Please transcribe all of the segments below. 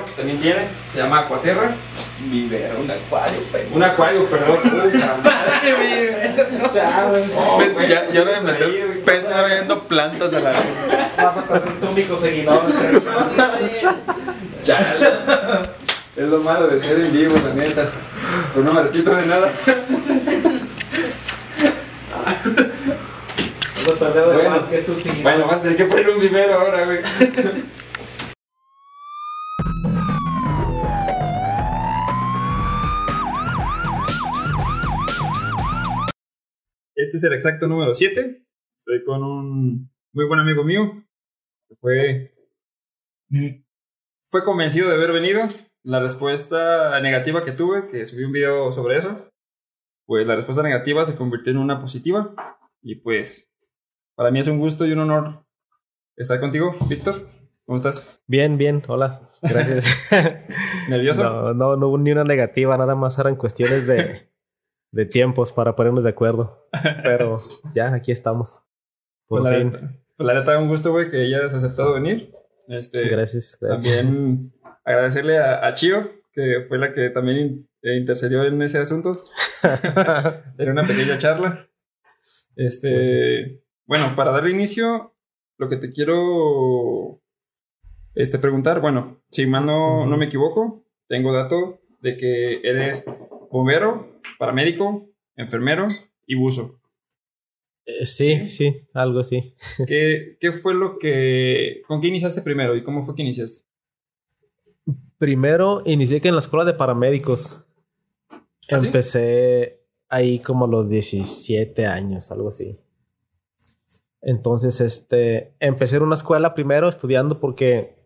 vivero que también tiene, se llama Aquaterra. Vivero, un acuario, pero. Un acuario, perdón. Vivero. Oh, güey, ya, ya no me ahí, meter peces ahora viendo plantas a la vez. Vas a perder tu único seguidor. Chale. Es lo malo de ser en vivo, la neta. Pero no me repito de nada. De Bueno. mal que es tu seguidor. Bueno, vas a tener que poner un vivero ahora, güey. Este es el exacto número 7. Estoy con un muy buen amigo mío. que Fue, fue convencido de haber venido. La respuesta negativa que tuve, que subí un video sobre eso, pues la respuesta negativa se convirtió en una positiva. Y pues, para mí es un gusto y un honor estar contigo, Víctor. ¿Cómo estás? Bien, bien, hola. Gracias. ¿Nervioso? no, no, no hubo ni una negativa, nada más eran cuestiones de, de tiempos para ponernos de acuerdo. Pero ya, aquí estamos. Por Pues la, fin. neta- pues la neta, un gusto, güey, que hayas aceptado venir. Este, Gracias, gracias. También agradecerle a, a Chio, que fue la que también in- eh, intercedió en ese asunto. Era una pequeña charla. Este, bueno, para dar inicio, lo que te quiero este, preguntar, bueno, si mal no, no me equivoco, tengo dato de que eres bombero, paramédico, enfermero y buzo. Eh, sí, sí, algo así. ¿Qué, qué fue lo que... ¿Con qué iniciaste primero y cómo fue que iniciaste? Primero inicié que en la escuela de paramédicos. ¿Ah, sí? Empecé ahí como a los 17 años, algo así. Entonces, este, empecé en una escuela primero estudiando porque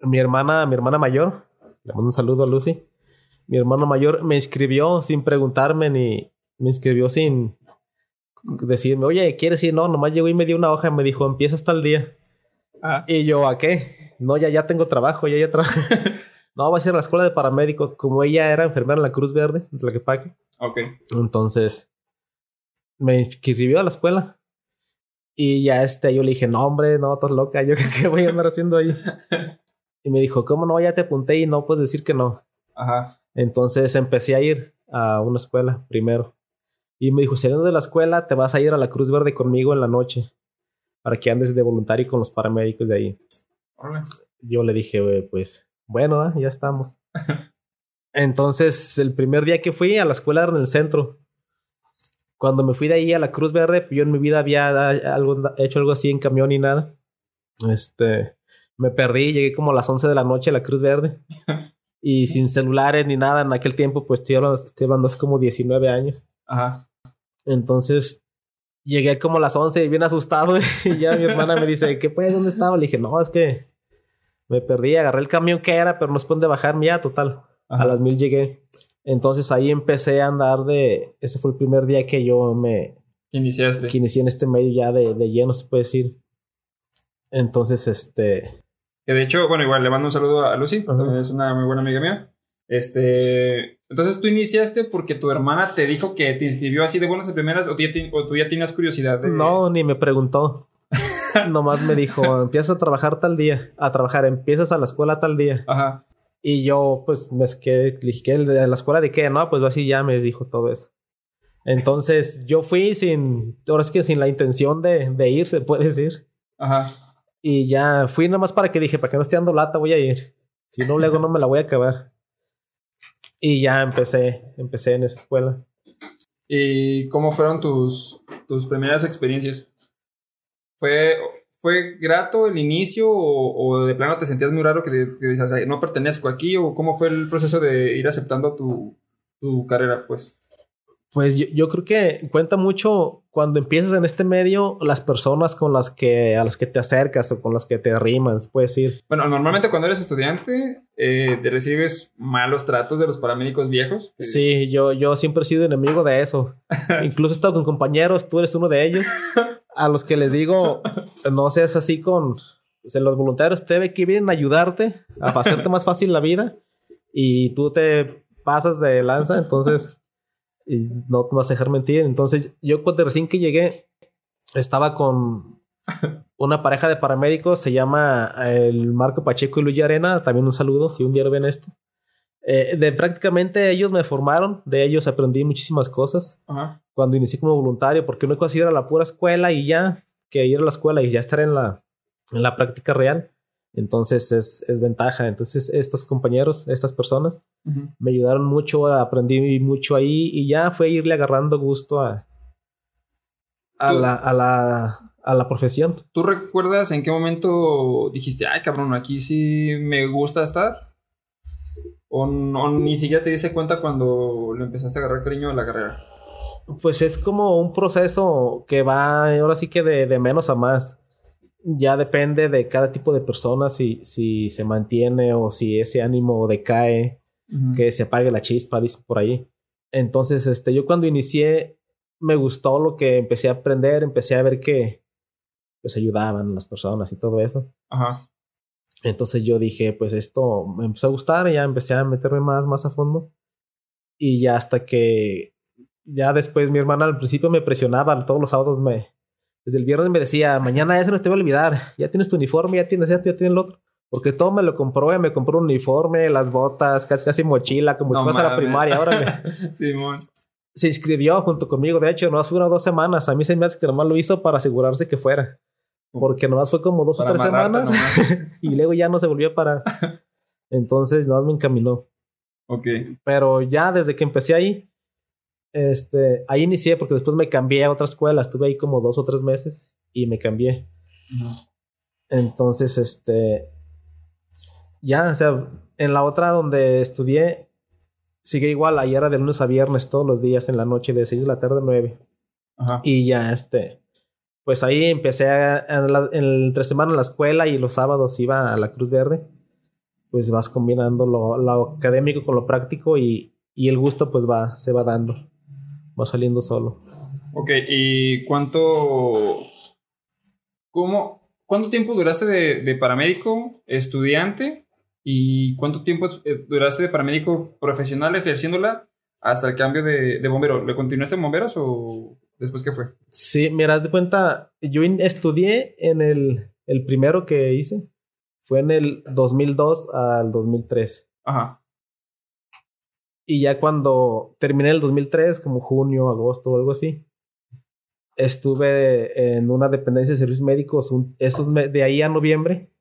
mi hermana, mi hermana mayor, le mando un saludo a Lucy, mi hermana mayor me inscribió sin preguntarme ni me inscribió sin decirme, oye, ¿quieres ir? No, nomás llegó y me dio una hoja y me dijo, empieza hasta el día. Ah, Y yo, ¿a qué? No, ya, ya tengo trabajo, ya, ya trabajo. no, va a ser la escuela de paramédicos. Como ella era enfermera en la Cruz Verde, en Tlaquepaque. ok. Entonces, me inscribió a la escuela. Y ya este, yo le dije, no, hombre, no, estás loca. Yo, ¿qué voy a andar haciendo ahí? y me dijo, ¿cómo no? Ya te apunté y no puedes decir que no. Ajá. Entonces empecé a ir a una escuela primero. Y me dijo, saliendo de la escuela, te vas a ir a la Cruz Verde conmigo en la noche. Para que andes de voluntario con los paramédicos de ahí yo le dije, "Güey, pues, bueno, ah, ya estamos. Entonces, el primer día que fui a la escuela era en el centro. Cuando me fui de ahí a la Cruz Verde, yo en mi vida había algo, hecho algo así en camión ni nada. Este, me perdí, llegué como a las 11 de la noche a la Cruz Verde. y sin celulares ni nada en aquel tiempo, pues estoy hablando, estoy hablando hace como 19 años. Ajá. Entonces, llegué como a las 11 y bien asustado. Y ya mi hermana me dice, ¿qué pues? ¿Dónde estaba? Le dije, no, es que me perdí, agarré el camión que era, pero no se pueden de bajarme ya, total. Ajá. A las mil llegué. Entonces ahí empecé a andar de... Ese fue el primer día que yo me... ¿Qué iniciaste? Que inicié en este medio ya de, de lleno, se puede decir. Entonces, este... Que de hecho, bueno, igual le mando un saludo a Lucy, Ajá. también es una muy buena amiga mía. Este, entonces tú iniciaste porque tu hermana te dijo que te inscribió así de buenas a primeras o tú ya, ti- o tú ya tenías curiosidad de... No, ni me preguntó. Nomás me dijo, empiezas a trabajar tal día. A trabajar, empiezas a la escuela tal día. Ajá. Y yo, pues, me quedé, le dije, ¿qué? ¿De la escuela de qué? No, pues así ya me dijo todo eso. Entonces, yo fui sin, ahora es que sin la intención de, de ir, se puede decir. Ajá. Y ya fui nada más para que dije, para que no esté dando lata, voy a ir. Si no, luego no me la voy a acabar. Y ya empecé, empecé en esa escuela. ¿Y cómo fueron tus, tus primeras experiencias? ¿Fue, ¿Fue grato el inicio o, de plano te sentías muy raro que, te- dices, "Ay, no pertenezco aquí? ¿O cómo fue el proceso de ir aceptando tu, tu carrera? Pues, Pues yo, yo creo que cuenta mucho cuando empiezas en este medio, las personas con las que, a las que te acercas o con las que te arrimas, puedes ir. bueno, normalmente cuando eres estudiante eh, te recibes malos tratos de los paramédicos viejos. Sí, yo, yo siempre he sido enemigo de eso. Incluso he estado con compañeros, tú eres uno de ellos, a los que les digo, no seas así con... O sea, los voluntarios te ve que vienen a ayudarte, a hacerte más fácil la vida, y tú te pasas de lanza, entonces y no te vas a dejar mentir. Entonces, yo cuando recién que llegué, estaba con, una pareja de paramédicos, se llama el Marco Pacheco y Luis Arena, también un saludo si un día ven esto. Eh, de prácticamente ellos me formaron, de ellos aprendí muchísimas cosas Ajá. cuando inicié como voluntario, porque una cosa era la pura escuela y ya, que ir a la escuela y ya estar en la, en la práctica real. Entonces es, es ventaja. Entonces estos compañeros, estas personas, me ayudaron mucho, aprendí mucho ahí y ya fue irle agarrando gusto a, la, a, la, a la profesión. ¿Tú recuerdas en qué momento dijiste, ay cabrón, aquí sí me gusta estar? ¿O, no- ni siquiera te diste cuenta cuando le empezaste a agarrar cariño a la carrera? Pues es como un proceso que va ahora sí que de, de menos a más. Ya depende de cada tipo de persona si, si se mantiene o si ese ánimo decae, que se apague la chispa, dice por ahí. Entonces, este, yo cuando inicié me gustó lo que empecé a aprender, empecé a ver que pues ayudaban las personas y todo eso. Ajá. Entonces yo dije, pues esto me empezó a gustar y ya empecé a meterme más, más a fondo. Y ya hasta que, ya después mi hermana al principio me presionaba, todos los sábados me, desde el viernes me decía, mañana eso no te va a olvidar, ya tienes tu uniforme, ya tienes esto, ya tienes lo otro. Porque todo me lo compró, me compró un uniforme, las botas, casi, casi mochila, como No si fuese a la primaria, órale. Simón. Se inscribió junto conmigo, de hecho, nomás fueron dos semanas. A mí se me hace que nomás lo hizo para asegurarse que fuera. Porque nomás fue como dos Para o tres semanas nomás. y luego ya no se volvió a parar. Entonces, no me encaminó. Ok. Pero ya desde que empecé ahí, este, ahí inicié porque después me cambié a otra escuela. Estuve ahí como dos o tres meses y me cambié. Entonces, este, ya, o sea, en la otra donde estudié, sigue igual. Ahí era de lunes a viernes todos los días en la noche, de 6 de la tarde a 9. Ajá. Y ya, este, pues ahí empecé a, en la, en el- entre semana en la escuela y los sábados iba a la Cruz Verde. Pues vas combinando lo, lo académico con lo práctico y, y el gusto pues va, se va dando. Va saliendo solo. Ok, ¿y cuánto... ¿Cómo... ¿Cuánto tiempo duraste de, de paramédico estudiante? ¿Y cuánto tiempo eh, duraste de paramédico profesional ejerciéndola hasta el cambio de, de bombero? ¿Le continuaste en bomberos o después qué fue? Sí, mira, haz de cuenta, yo estudié en el, el primero que hice. Fue en el 2002 al 2003. Ajá. Y ya cuando terminé el 2003, como junio, agosto o algo así, estuve en una dependencia de servicios médicos, un- esos de ahí a noviembre,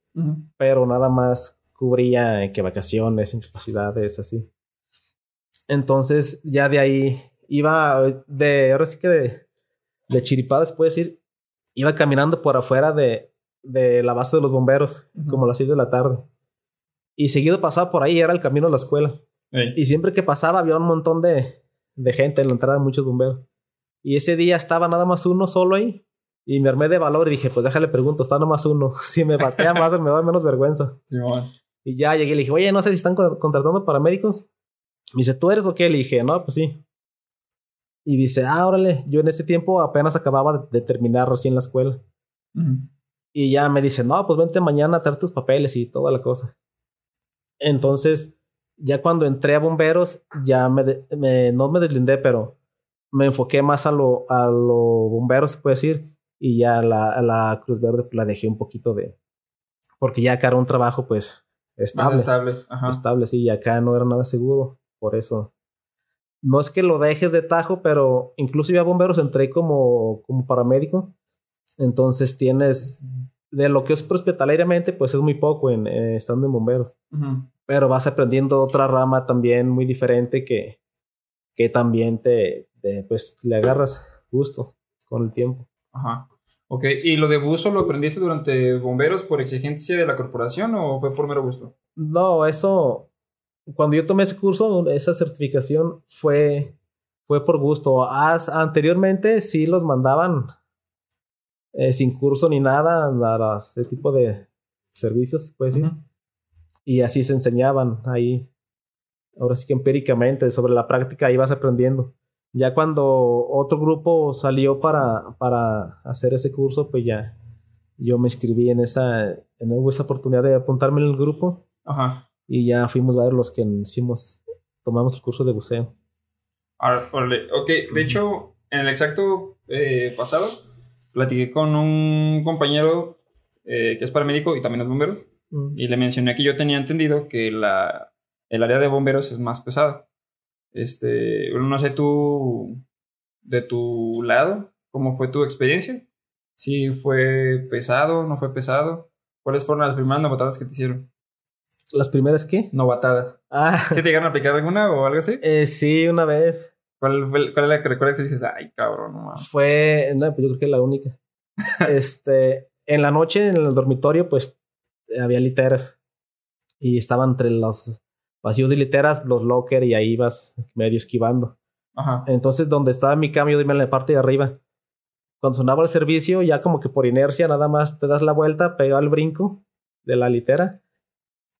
pero nada más cubría que vacaciones, incapacidades, así. Entonces, ya de ahí iba de, ahora sí que de, de chiripadas, puedo decir, iba caminando por afuera de, de la base de los bomberos, como a las 6 de la tarde. Y seguido pasaba por ahí, era el camino a la escuela. Y siempre que pasaba había un montón de, de gente en la entrada, muchos bomberos. Y ese día estaba nada más uno solo ahí. Y me armé de valor y dije, pues déjale pregunto, está nada más uno. Si me batea más, me da menos vergüenza. Simón. Y ya llegué y le dije, oye, no sé si están con- contratando paramédicos. Me dice, ¿tú eres o qué? Le dije, no, pues sí. Y dice, ah, órale, yo en ese tiempo apenas acababa de, terminar recién la escuela. Y ya me dice, no, pues vente mañana a traer tus papeles y toda la cosa. Entonces, ya cuando entré a bomberos, ya me, de- me- no me deslindé, pero me enfoqué más a lo, a lo bomberos, se puede decir, y ya la, a la Cruz Verde pues, la dejé un poquito de... Porque ya acá era un trabajo, pues, estable. estable. Ajá. Estable, sí, y acá no era nada seguro, por eso. No es que lo dejes de tajo, pero incluso yo a bomberos entré como, como paramédico. Entonces tienes, de lo que es hospitalariamente, pues es muy poco en, eh, estando en bomberos. Ujú. Pero vas aprendiendo otra rama también muy diferente que, que también te, te, pues, le agarras gusto con el tiempo. Ajá. Ok, ¿y lo de buzo lo aprendiste durante bomberos por exigencia de la corporación o fue por mero gusto? No, eso, cuando yo tomé ese curso, esa certificación fue, fue por gusto. As- anteriormente sí los mandaban eh, sin curso ni nada a ese tipo de servicios, pues. Ujú. Y así se enseñaban ahí. Ahora sí que empíricamente, sobre la práctica ibas aprendiendo. Ya cuando otro grupo salió para, para hacer ese curso, pues ya yo me inscribí en esa, en hubo esa oportunidad de apuntarme en el grupo Ajá. y ya fuimos a ver los que hicimos, tomamos el curso de buceo. Ok, de hecho, en el exacto eh, pasado, platiqué con un compañero eh, que es paramédico y también es bombero. Mm. Y le mencioné que yo tenía entendido que la, el área de bomberos es más pesada. Este, no sé tú, de tu lado, ¿cómo fue tu experiencia? Si fue pesado, no fue pesado. ¿Cuáles fueron las primeras novatadas que te hicieron? ¿Las primeras qué? Novatadas. Ah, ¿Sí te llegaron a aplicar alguna o algo así? eh, sí, una vez. ¿Cuál, fue, cuál es la que recuerdas y dices, ay, cabrón, no mames? Fue, no, pues yo creo que la única. este, en la noche en el dormitorio, pues había literas. Y estaban entre los vacíos de literas, los locker, y ahí ibas medio esquivando. Ajá. Entonces, donde estaba mi cambio, dime en la parte de arriba. Cuando sonaba el servicio, ya como que por inercia, nada más te das la vuelta, pegaba el brinco de la litera,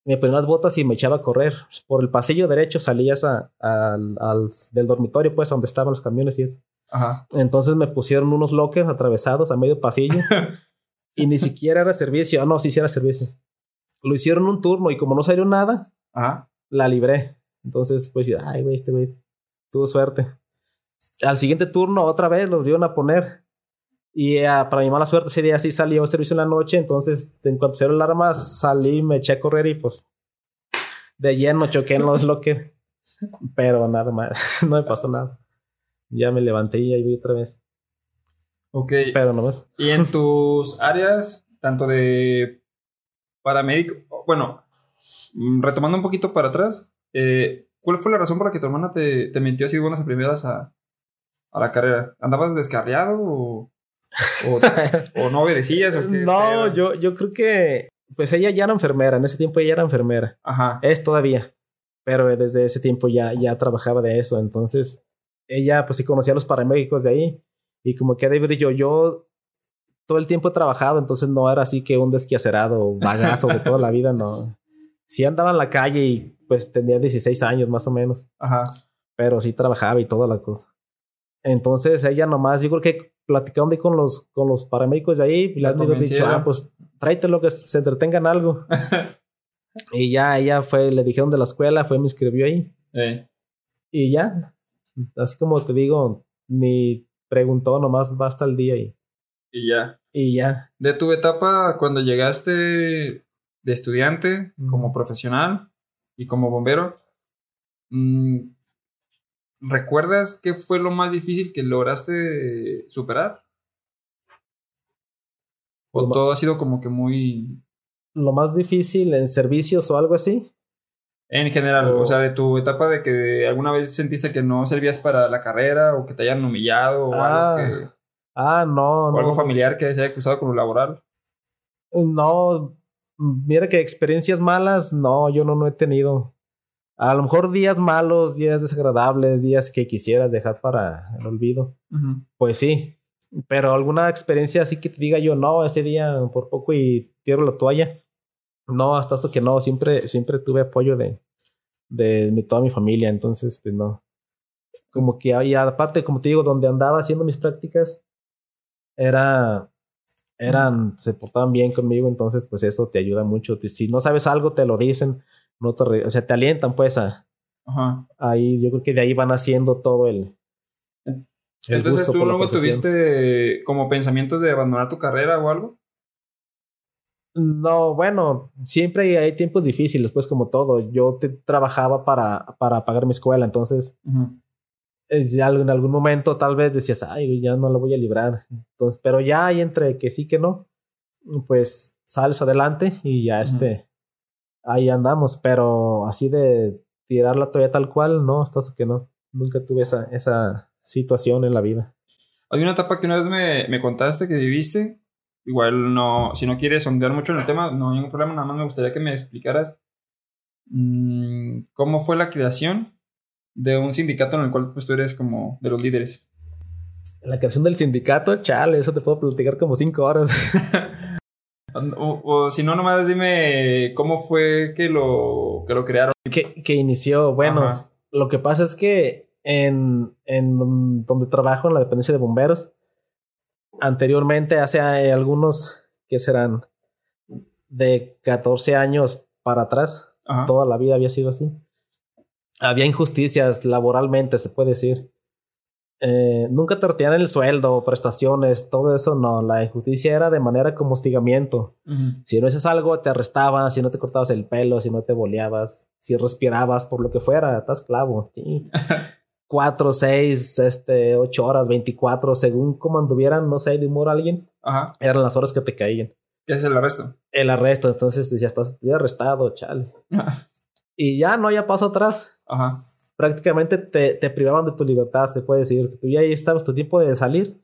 me ponía las botas y me echaba a correr. Por el pasillo derecho salías a- al- al- del dormitorio, pues, donde estaban los camiones y eso. Ajá. Entonces me pusieron unos lockers atravesados a medio pasillo. y ni siquiera era servicio. Ah, no, sí, sí era servicio. Lo hicieron un turno y como no salió nada, Ajá. la libré. Entonces, pues, ay, güey, este güey tuvo suerte. Al siguiente turno, otra vez los vieron a poner. Y ah, para mi mala suerte, ese día sí salió el servicio en la noche. Entonces, en cuanto se dio la alarma, salí, me eché a correr y pues de lleno choqué en los lockers. Pero nada más, no me pasó nada. Ya me levanté y ahí vi otra vez. Ok. Pero no más. Y en tus áreas, tanto de paramédico, bueno, mm, retomando un poquito para atrás, eh, ¿cuál fue la razón por la que tu hermana te, te metió así buenas a primeras a, a la carrera? ¿Andabas descarriado o, o, o no obedecías? O qué No, yo, yo creo que pues ella ya era enfermera. En ese tiempo ella era enfermera. Ajá. Es todavía. Pero desde ese tiempo ya, ya trabajaba de eso. Entonces, ella pues sí conocía a los paramédicos de ahí. Y como que David y yo, yo todo el tiempo he trabajado, entonces no era así que un desquiacerado bagazo de toda la vida, no. Sí andaba en la calle y pues tenía 16 años más o menos, Ajá. pero sí trabajaba y toda la cosa. Entonces ella nomás, yo creo que platicando con los, con los paramédicos de ahí, y le han dicho, ah, pues tráetelo que se entretengan algo. y ya ella fue, le dijeron de la escuela, fue, me inscribió ahí. Eh, Y ya, así como te digo, ni preguntó, nomás va hasta el día y, y ya. y ya. De tu etapa cuando llegaste de estudiante, como profesional y como bombero, mm, ¿recuerdas qué fue lo más difícil que lograste superar? ¿O Lo todo ha sido como que muy... Lo más difícil en servicios o algo así. En general, O- o sea, de tu etapa de que alguna vez sentiste que no servías para la carrera o que te hayan humillado o, Ah, algo, que- Ah, no, o no. algo familiar que se haya cruzado con lo laboral. No, mira que experiencias malas, no, yo no, no he tenido. A lo mejor días malos, días desagradables, días que quisieras dejar para el olvido. Ujú. Pues sí, pero alguna experiencia así que te diga yo, no, ese día por poco y tiro la toalla. No, hasta eso que no, siempre, siempre tuve apoyo de, de mi- toda mi familia, entonces pues no. Como que ahí, aparte, como te digo, donde andaba haciendo mis prácticas, era, eran, se portaban bien conmigo, entonces pues eso te ayuda mucho. Si no sabes algo, te lo dicen, no te, o sea, te alientan pues a, Ajá. ahí, yo creo que de ahí van haciendo todo el... el Entonces gusto tú luego tuviste como pensamientos de abandonar tu carrera o algo. No, bueno, siempre hay, hay tiempos difíciles, pues como todo. Yo te- trabajaba para, para pagar mi escuela, entonces eh, ya en algún momento tal vez decías, ay, ya no lo voy a librar. Entonces, pero ya hay entre que sí que no, pues sales adelante y ya Ujú. este, ahí andamos. Pero así de tirar la toalla tal cual, no, eso que no. Nunca tuve esa, esa situación en la vida. Hay una etapa que una vez me, me contaste que viviste. Igual no, si no quieres sondear mucho en el tema, no hay ningún problema, nada más me gustaría que me explicaras mm, cómo fue la creación de un sindicato en el cual pues, tú eres como de los líderes. La creación del sindicato, chale, eso te puedo platicar como cinco horas. O, o si no, nomás dime cómo fue que lo, que lo crearon. que, que inició, bueno, Ajá. lo que pasa es que en, en donde trabajo, en la dependencia de bomberos, anteriormente, hace eh, algunos, que serán de 14 años para atrás, Ajá. toda la vida había sido así. Había injusticias laboralmente, se puede decir. eh, nunca te retiran el sueldo, prestaciones, todo eso no. La injusticia era de manera como hostigamiento. Si no haces algo, te arrestaban, si no te cortabas el pelo, si no te boleabas, si respirabas, por lo que fuera, estás clavo. Sí. Cuatro, seis, este, ocho horas, veinticuatro, según como anduvieran, no sé, de humor alguien, Ajá. eran las horas que te caían. ¿Qué es el arresto? El arresto, entonces decía, estás estoy arrestado, chale. Y ya no, ya paso atrás. Ajá. Prácticamente te, te privaban de tu libertad, se puede decir. Tú ya ahí estabas tu tiempo de salir.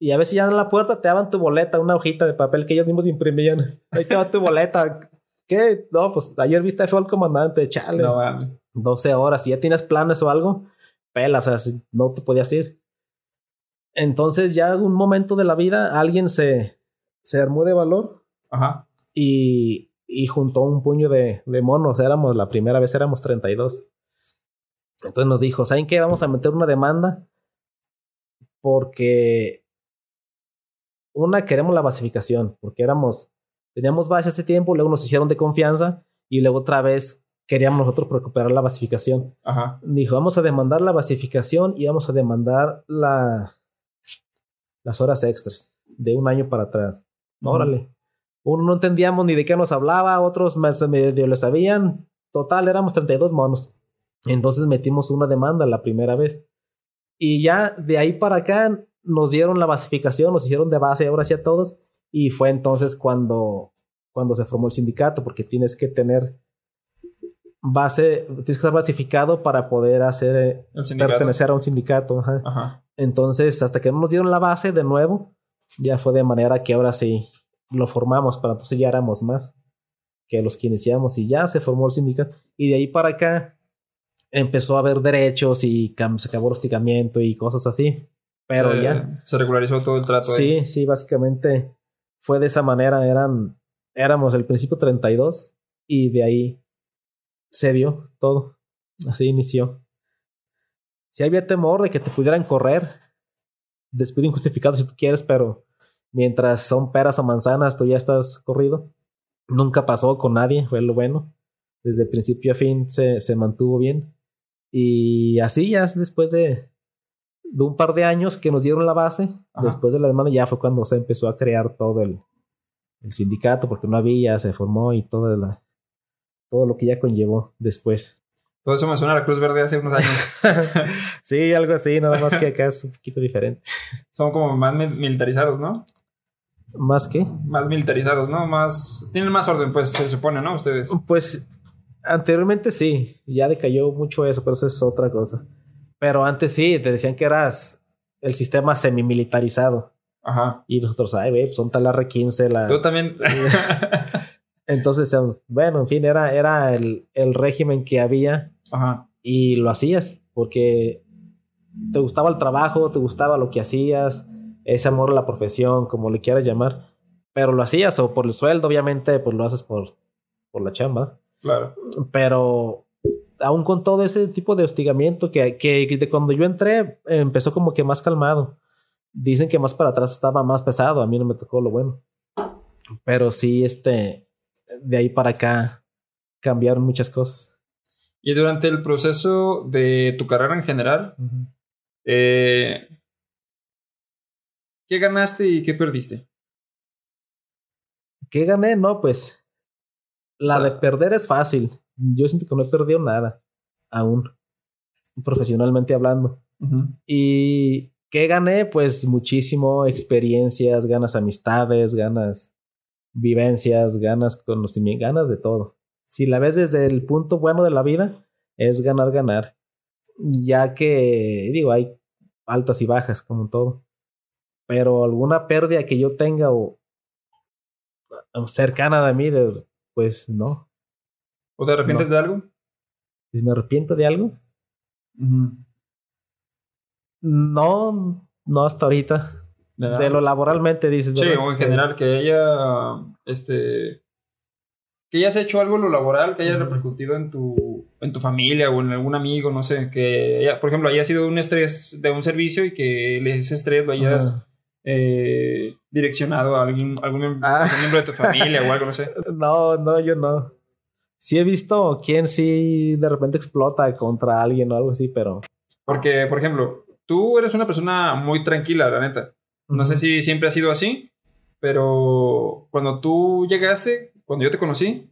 Y a veces ya en la puerta te daban tu boleta, una hojita de papel que ellos mismos imprimían. Ahí te va tu boleta. ¿Qué? No, pues ayer viste fue al comandante, chale. No, mames. 12 horas. Si ya tienes planes o algo, pelas, o sea, no te podías ir. Entonces ya un momento de la vida alguien se, se armó de valor Ajá. y, y juntó un puño de, de monos. Éramos, la primera vez éramos 32. Entonces nos dijo, ¿saben qué? Vamos a meter una demanda porque una, queremos la basificación, porque éramos, teníamos base hace tiempo, luego nos hicieron de confianza y luego otra vez queríamos nosotros recuperar la basificación. Ajá. Dijo, vamos a demandar la basificación y vamos a demandar la, las horas extras de un año para atrás. Órale. Uno no entendíamos ni de qué nos hablaba, otros más medio le sabían. Total, éramos 32 monos. Entonces metimos una demanda la primera vez. Y ya de ahí para acá nos dieron la basificación, nos hicieron de base ahora sí a todos. Y fue entonces cuando, cuando se formó el sindicato, porque tienes que tener base, tienes que estar basificado para poder hacer eh, pertenecer a un sindicato. ajá. Ajá. Entonces, hasta que no nos dieron la base de nuevo, ya fue de manera que ahora sí lo formamos, pero entonces ya éramos más que los que iniciamos y ya se formó el sindicato. Y de ahí para acá empezó a haber derechos y se acabó el hostigamiento y cosas así. Pero se, ya. Se regularizó todo el trato. ahí. Sí, sí, básicamente fue de esa manera. Eran, éramos el principio 32 y de ahí se dio todo. Así inició. Si había temor de que te pudieran correr, despido injustificado si tú quieres, pero mientras son peras o manzanas, tú ya estás corrido. Nunca pasó con nadie, fue lo bueno. Desde principio a fin se, se mantuvo bien. Y así ya después de, de un par de años que nos dieron la base, Ajá. después de la demanda ya fue cuando se empezó a crear todo el, el sindicato, porque no había, se formó y toda la, todo lo que ya conllevó después. Todo eso me suena a la Cruz Verde hace unos años. sí, algo así, nada más que acá es un poquito diferente. Son como más mi- militarizados, ¿no? Más que, Más militarizados, ¿no? Más. Tienen más orden, pues se supone, ¿no? Ustedes. pues anteriormente sí, ya decayó mucho eso, pero eso es otra cosa. Pero antes sí, te decían que eras el sistema semimilitarizado. Ajá. Y nosotros, ay, güey, pues son tal R15, la... Tú también. Entonces, eh, bueno, en fin, era, era el, el régimen que había Ajá. y lo hacías porque te gustaba el trabajo, te gustaba lo que hacías, ese amor a la profesión, como le quieras llamar, pero lo hacías o por el sueldo, obviamente, pues lo haces por, por la chamba, Claro. pero aún con todo ese tipo de hostigamiento que, que de cuando yo entré empezó como que más calmado. Dicen que más para atrás estaba más pesado, a mí no me tocó lo bueno. Pero sí, este, de ahí para acá cambiaron muchas cosas. Y durante el proceso de tu carrera en general, eh, ¿qué ganaste y qué perdiste? ¿Qué gané? No, pues la O sea- de perder es fácil. Yo siento que no he perdido nada aún, profesionalmente hablando. ¿Y qué gané? Pues muchísimo, experiencias, ganas amistades, ganas vivencias, ganas conocimiento, ganas de todo. Si la ves desde el punto bueno de la vida, es ganar, ganar. Ya que, digo, hay altas y bajas como en todo. Pero alguna pérdida que yo tenga o o cercana de mí, de- pues no. ¿O te arrepientes de algo? Si me arrepiento de algo, no, no hasta ahorita. De. De lo laboralmente dices. Sí, o en general, que haya. Este. Que hayas hecho algo en lo laboral, que haya repercutido en tu, en tu familia o en algún amigo, no sé, que, haya- por ejemplo, haya sido un estrés de un servicio y que ese estrés lo hayas eh, direccionado a algún miem- Ah. algún miembro de tu familia o algo, no sé. No, no, yo no. Sí he visto quién sí de repente explota contra alguien o algo así, pero Porque, por ejemplo, tú eres una persona muy tranquila, la neta. No sé si siempre ha sido así, pero cuando tú llegaste, cuando yo te conocí,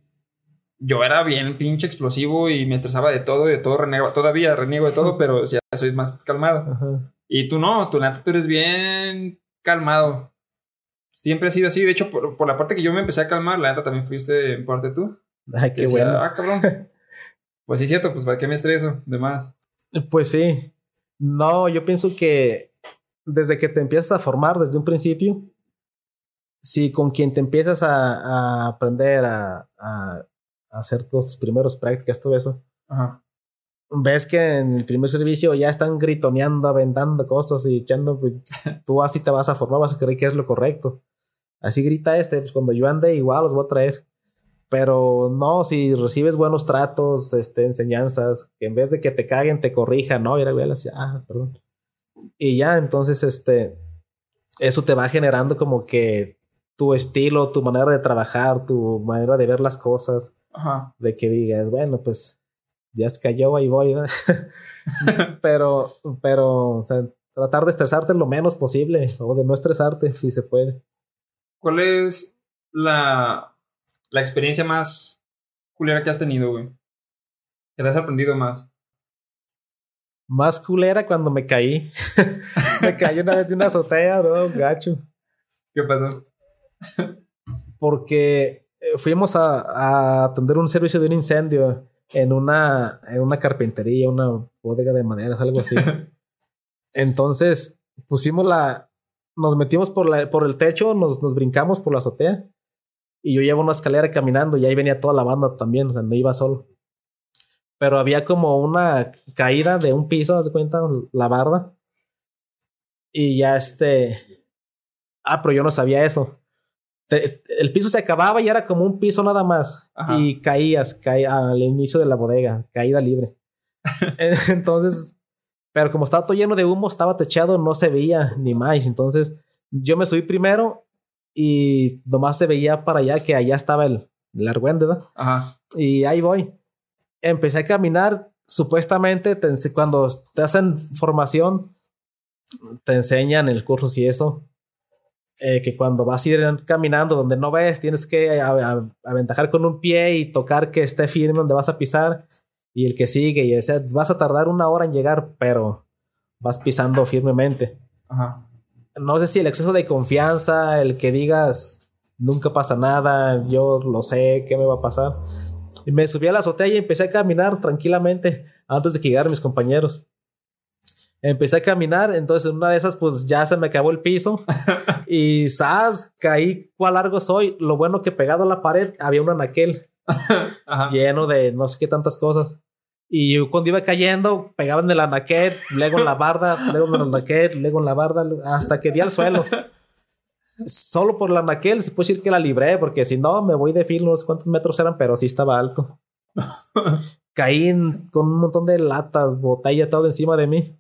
yo era bien pinche explosivo y me estresaba de todo y de todo renego, todavía reniego de todo, pero ya soy más calmado. Ajá. Y tú no, tú neta, tú eres bien calmado. Siempre ha sido así. De hecho, por, por la parte que yo me empecé a calmar, la neta también fuiste en parte tú. Ay, qué decía, bueno. Ah, cabrón. pues sí, es cierto, pues para qué me estreso, de más. Pues sí. No, yo pienso que desde que te empiezas a formar desde un principio, si con quien te empiezas a, a aprender a, a- a hacer todos tus primeros prácticas, todo eso, Ajá. ves que en el primer servicio ya están gritoneando, aventando cosas y echando, pues tú así te vas a formar, vas a creer que es lo correcto. Así grita este, pues cuando yo ande igual los voy a traer. Pero no, si recibes buenos tratos, este, enseñanzas, que en vez de que te caguen, te corrijan, ¿no? Y era ah, perdón. Y ya, entonces, este, eso te va generando como que tu estilo, tu manera de trabajar, tu manera de ver las cosas, Ajá. de que digas, bueno, pues ya se cayó, ahí voy, ¿verdad? pero, pero, o sea, tratar de estresarte lo menos posible o de no estresarte si se puede. ¿Cuál es la, la experiencia más culera que has tenido, güey? Que te has aprendido más. Más culera cuando me caí. me caí una vez de una azotea, no, gacho. ¿Qué pasó? Porque eh, fuimos a, a atender un servicio de un incendio en una, en una carpintería, una bodega de maderas, algo así. Entonces pusimos la. Nos metimos por, la, por el techo, nos, nos brincamos por la azotea. Y yo llevo una escalera caminando y ahí venía toda la banda también, o sea, no iba solo. Pero había como una caída de un piso, haz de cuenta, la barda. Y ya este. Ah, pero yo no sabía eso. Te- el piso se acababa y era como un piso nada más. Ajá. Y caías, caía al inicio de la bodega, caída libre. Entonces, pero como estaba todo lleno de humo, estaba techado, no se veía ni más. Entonces, yo me subí primero y nomás se veía para allá que allá estaba el, el argüende, ¿verdad? Ajá. Y ahí voy. Empecé a caminar. Supuestamente, te cuando te hacen formación, te enseñan el curso y eso. eh, que cuando vas a ir caminando donde no ves, tienes que a- a- aventajar con un pie y tocar que esté firme donde vas a pisar. Y el que sigue, y o sea, vas a tardar una hora en llegar, pero vas pisando firmemente Ajá. no sé si el exceso de confianza, el que digas nunca pasa nada, yo lo sé, ¿qué me va a pasar? Y me subí a la azotea y empecé a caminar tranquilamente antes de que llegaran mis compañeros. Empecé a caminar, entonces en una de esas pues ya se me acabó el piso y ¡zas! caí cuál largo soy. Lo bueno que pegado a la pared había un anaquel lleno de no sé qué tantas cosas. Y yo cuando iba cayendo, pegaba en el anaquet, luego en la barda, luego en el anaquet, luego en la barda, hasta que di al suelo. Solo por la anaquel se puede decir que la libré, porque si no, me voy de filo, no sé cuántos metros eran, pero sí estaba alto. Caí en- con un montón de latas, botella, todo encima de mí.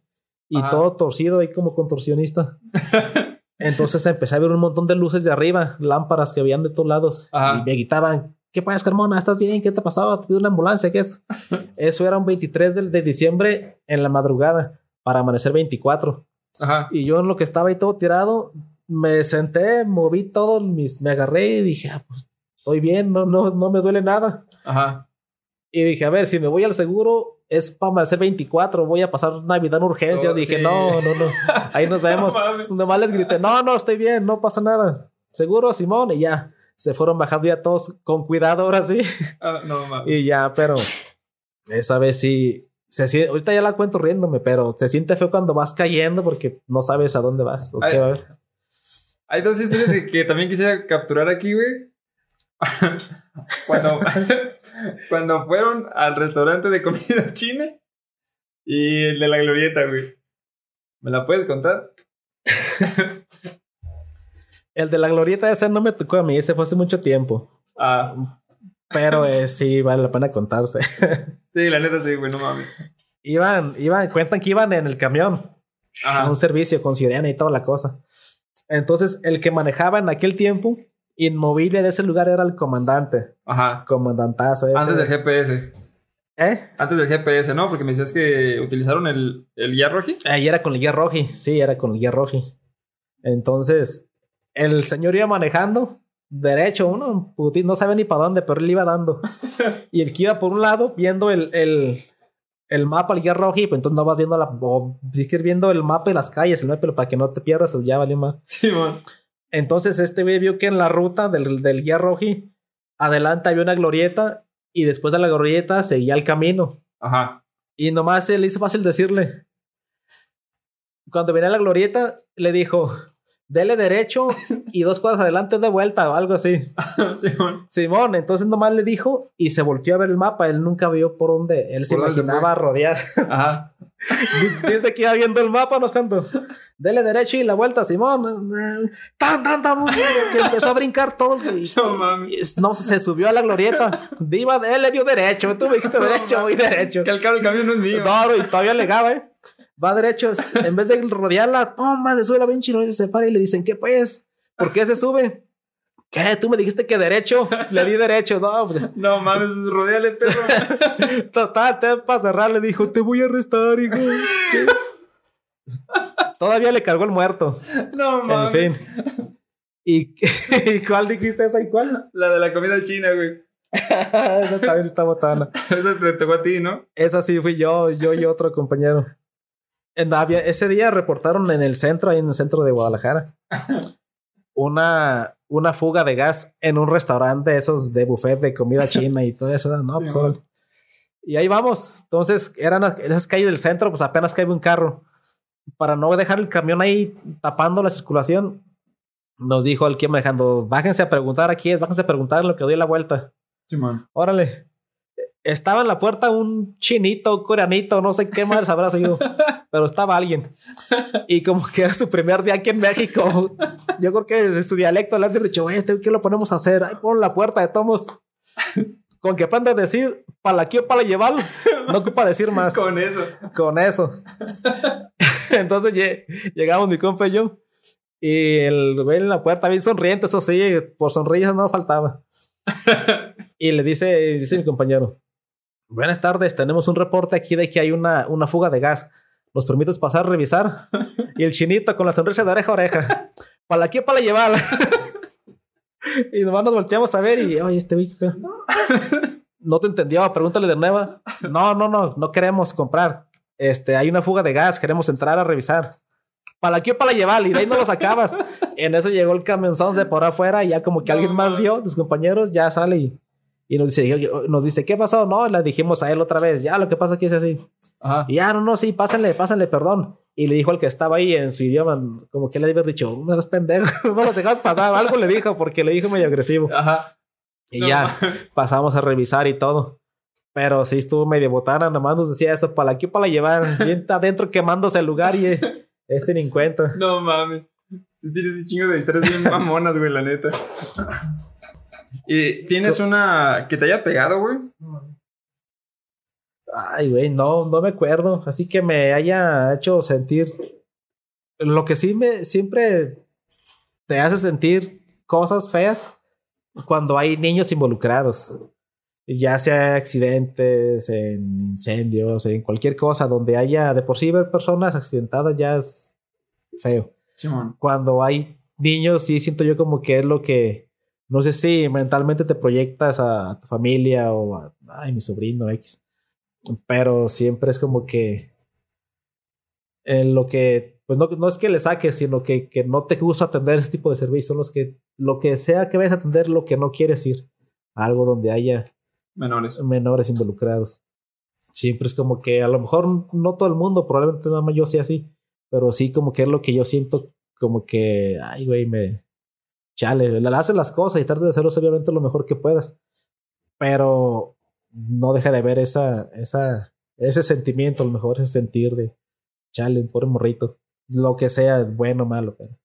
Y Ajá. todo torcido ahí como contorsionista. Entonces empecé a ver un montón de luces de arriba, lámparas que veían de todos lados. Ajá. Y me gritaban, ¿qué pasa, Carmona? ¿Estás bien? ¿Qué te pasaba? ¿Te pido una ambulancia? ¿Qué es? Eso era un 23 de, de diciembre en la madrugada para amanecer 24. Ajá. Y yo en lo que estaba ahí todo tirado, me senté, moví todo, mis, me agarré y dije, ah, pues estoy bien, no, no, no me duele nada. Ajá. Y dije, a ver, si me voy al seguro es para amanecer 24, voy a pasar Navidad en urgencias. Oh, dije, sí. no, no, no, ahí nos vemos. No. Nomás les grité, no, no, estoy bien, no pasa nada. Seguro, Simón, y ya. Se fueron bajando ya todos con cuidado ahora sí. Ah, no mames. Y ya, pero esa vez sí. Se siente, ahorita ya la cuento riéndome, pero se siente feo cuando vas cayendo porque no sabes a dónde vas o Ay. qué va a. Hay dos historias que, que también quisiera capturar aquí, güey. cuando, cuando fueron al restaurante de comida china y el de la glorieta, güey. ¿Me la puedes contar? El de la glorieta ese no me tocó a mí, ese fue hace mucho tiempo. Ah, Pero eh, sí, vale la pena contarse. sí, la neta sí, güey, no mames. iban, iban, cuentan que iban en el camión. Ajá. a un servicio con sirena y toda la cosa. Entonces, el que manejaba en aquel tiempo, inmovible de ese lugar era el comandante. Ajá. Comandantazo ese. Antes del GPS. ¿Eh? Antes del GPS, ¿no? Porque me decías que utilizaron el, el guía roji. Ahí era con el guía roji. Sí, era con el guía roji. Entonces, el señor iba manejando derecho, uno puti- no sabe ni para dónde, pero él iba dando. y el que iba por un lado viendo el, el, el mapa, el guía roji, pues entonces no vas viendo la. O sigues viendo el mapa de las calles, el mapa, pero para que no te pierdas, ya valió más. Simón. Entonces este güey vio que en la ruta del, del guía roji, adelante había una glorieta y después de la glorieta seguía el camino. Ajá. Y nomás se le hizo fácil decirle. Cuando venía la glorieta, le dijo, dele derecho y dos cuadras adelante de vuelta o algo así. Simón. Simón, entonces nomás le dijo y se volteó a ver el mapa. Él nunca vio por dónde. Él se ¿Por dónde se imaginaba rodear. Ajá. Dice que iba viendo el mapa, nos cuento. Dele derecho y la vuelta, Simón. Tan, tan, tan. Que empezó a brincar todo. Y- No mames. y- No, se subió a la glorieta. Diva, él le dio derecho. Tú me dijiste derecho, voy derecho. Que cabo el camión no es mío. No, no, y todavía legaba, ¿eh? Va derecho, en vez de rodearla, toma, se sube la bench y se separa y le dicen, ¿qué pues? ¿Por qué se sube? ¿Qué? Tú me dijiste que derecho. Le di derecho, no. pues, No mames, rodeale, perro. Total, te para cerrar le dijo, te voy a arrestar, hijo. Todavía le cargó el muerto. No En mames. fin. ¿Y, y cuál dijiste esa y cuál? La de la comida china, güey. esa también está botana. Esa te tocó a ti, ¿no? Esa sí fui yo, yo y otro compañero. En, había- ese día reportaron en el centro, ahí en el centro de Guadalajara, una, una fuga de gas en un restaurante, esos de buffet de comida china y todo eso. No, Sí, pues, man. Y ahí vamos. Entonces, eran esas calles del centro, pues apenas cabe un carro. Para no dejar el camión ahí tapando la circulación, nos dijo el que manejando, bájense a preguntar aquí, es, bájense a preguntar en lo que doy la vuelta. Simón. Órale. Estaba en la puerta un chinito, un coreanito, no sé qué más habrá sido, pero estaba alguien. Y como que era su primer día aquí en México, yo creo que de su dialecto le han dicho, "Oye, este, ¿qué lo ponemos a hacer? Ahí pon la puerta de tomos. Con que aprenda a decir, para aquí o para llevar, no ocupa decir más. Con eso. Con eso. Entonces lle- llegamos mi compa y yo. Y el güey en la puerta, bien sonriente, eso sí, por sonrisas no faltaba. y le dice, dice mi compañero: Buenas tardes, tenemos un reporte aquí de que hay una, una fuga de gas. ¿Nos permites pasar a revisar? y el chinito con la sonrisa de oreja a oreja. ¿Para aquí o para llevar? y nomás nos volteamos a ver y, oye, este güey, ¿qué pedo?". no te entendió, pregúntale de nuevo. No, no, no, no queremos comprar. Este, hay una fuga de gas, queremos entrar a revisar. ¿Para aquí o para llevar? Y de ahí no lo sacabas. en eso llegó el camionzón, se por afuera y ya como que No, alguien más vio, tus compañeros, ya sale y, y nos dice, "Oye, nos dice, ¿qué pasó? No, le dijimos a él otra vez, ya lo que pasa aquí es así. Ajá. Y ya, no, no, sí, pásenle, pásenle, perdón. Y le dijo al que estaba ahí en su idioma, como que le había dicho, no eres pendejo, no los dejas pasar. Algo le dijo porque le dijo medio agresivo. Ajá. Y No ya pasamos a revisar y todo. Pero sí estuvo medio botana, nomás nos decía eso, para aquí para llevar. Bien adentro quemándose el lugar y eh, este ni en cuenta. No mames. Sí tienes un chingo de historias bien mamonas, güey, la neta. ¿Y tienes una que te haya pegado, güey? Ay, güey, no, no me acuerdo. Así que me haya hecho sentir. Lo que sí me siempre te hace sentir cosas feas cuando hay niños involucrados. Ya sea accidentes, en incendios, en cualquier cosa donde haya de por sí ver personas accidentadas ya es feo. Simón. Cuando hay niños, sí siento yo como que es lo que, no sé si mentalmente te proyectas a, a tu familia o a, ay, mi sobrino X. Pero siempre es como que en lo que, pues no, no es que le saques, sino que, que no te gusta atender ese tipo de servicios, son los que, lo que sea que vayas a atender, lo que no quieres ir. Algo donde haya Menores. menores involucrados. Siempre es como que a lo mejor no todo el mundo, probablemente nada más yo sea así, pero sí como que es lo que yo siento como que, ay, güey, me... Chale, le haces las cosas y tratas de hacerlo obviamente lo mejor que puedas, pero no deja de ver esa, esa, ese sentimiento, a lo mejor ese sentir de, chale, pobre morrito, lo que sea, bueno o malo, pero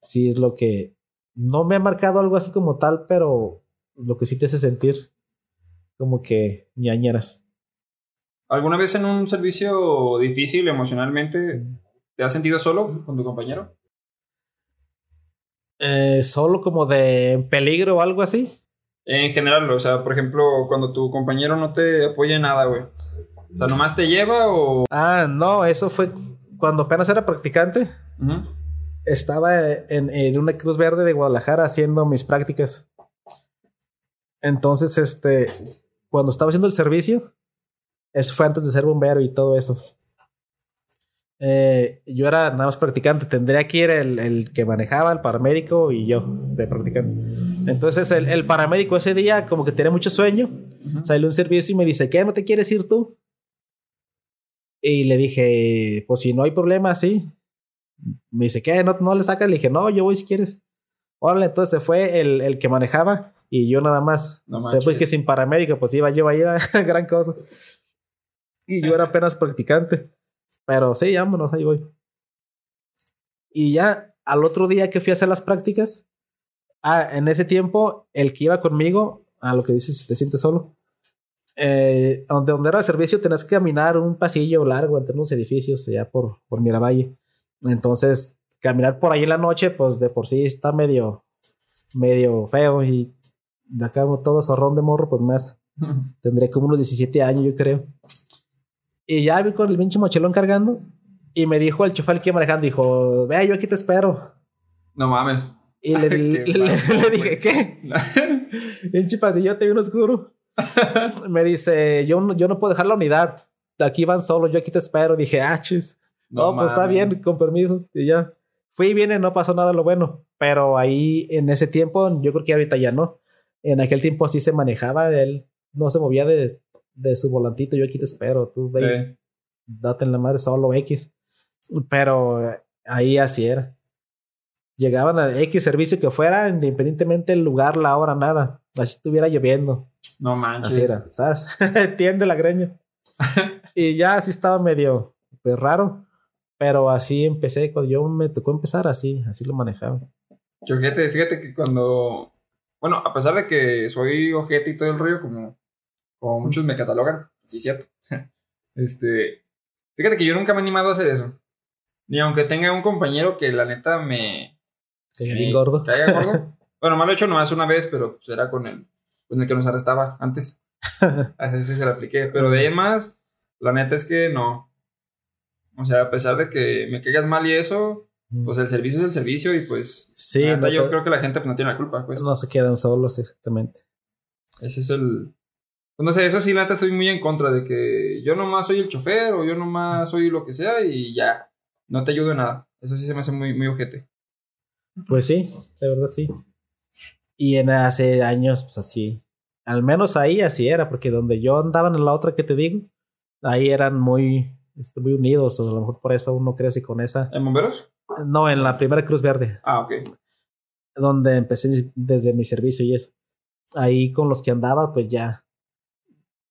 sí es lo que no me ha marcado algo así como tal, pero lo que sí te hace sentir como que ñañeras. ¿Alguna vez en un servicio difícil emocionalmente te has sentido solo con tu compañero? Eh, solo como de peligro o algo así. En general, o sea, por ejemplo, cuando tu compañero no te apoya en nada, güey. O sea, nomás te lleva o. Ah, no, eso fue cuando apenas era practicante. Estaba en, en una Cruz Verde de Guadalajara haciendo mis prácticas. Entonces, este, cuando estaba haciendo el servicio, eso fue antes de ser bombero y todo eso. Eh, yo era nada más practicante. Tendría que ir el, el que manejaba, el paramédico y yo de practicante. Entonces, el, el paramédico ese día, como que tenía mucho sueño, Ujú. salió un servicio y me dice: ¿Qué? ¿No te quieres ir tú? Y le dije: Pues si no hay problema, sí. Me dice: ¿Qué? ¿No, no le sacas? Le dije: No, yo voy si quieres. Órale, entonces se fue el, el que manejaba y yo nada más. No se fue que sin paramédico, pues iba yo ahí a gran cosa. Y yo era apenas practicante. Pero sí, vámonos, ahí voy. Y ya al otro día que fui a hacer las prácticas, ah, en ese tiempo, el que iba conmigo, a lo que dices, si te sientes solo, eh, donde, donde era el servicio, tenías que caminar un pasillo largo entre unos edificios allá por, por Miravalle. Entonces, caminar por ahí en la noche, pues de por sí está medio, medio feo. Y de acá todo zorrón de morro, pues más. Tendré como unos 17 años, yo creo. Y ya vi con el pinche mochilón cargando. Y me dijo el chofer que iba manejando, dijo, vea, yo aquí te espero. No mames. Y le, le- le- le dije. ¿qué? Pinche pasillote bien oscuro. me dice, yo, no- yo no puedo dejar la unidad. De aquí van solos, yo aquí te espero. Dije, ah, chis. No, pues está bien, con permiso. Y ya. Fui y vine, no pasó nada lo bueno. Pero ahí, en ese tiempo, yo creo que ahorita ya no. En aquel tiempo así se manejaba. Él no se movía de, de su volantito. Yo aquí te espero. Tú ve, Eh, date en la madre solo X. Pero eh, ahí así era. Llegaban a X servicio que fuera, independientemente el lugar, la hora, nada. Así estuviera lloviendo. no manches. Así era, ¿sabes? Tiende la greña. y ya así estaba medio pues, raro. Pero así empecé, cuando yo me tocó empezar así, así lo manejaba. Que ojete, fíjate que cuando. Bueno, a pesar de que soy ojete y todo el rollo, como, como muchos me catalogan, sí, cierto. este. Fíjate que yo nunca me he animado a hacer eso. Ni aunque tenga un compañero que la neta me. Que me bien gordo. caiga gordo. bueno, lo he hecho nomás una vez, pero pues era con el, con el que nos arrestaba antes. Así sí se lo apliqué. Pero de ahí en más, la neta es que no. O sea, a pesar de que me caigas mal y eso, pues el servicio es el servicio y pues. sí, neta, no, yo creo que la gente pues, no tiene la culpa, pues. no se quedan solos, exactamente. Ese es el. Pues no sé, eso sí, la neta estoy muy en contra de que yo nomás soy el chofer o yo nomás soy lo que sea y ya. No te ayudo en nada. Eso sí se me hace muy, muy ojete. Pues sí, de verdad sí. Y en hace años, pues así. Al menos ahí así era, porque donde yo andaba en la otra que te digo, ahí eran muy, este, muy unidos, o a lo mejor por eso uno crece con esa. ¿En bomberos? No, en la primera Cruz Verde, Ah, ok. donde empecé desde mi servicio y eso. Ahí con los que andaba, pues ya.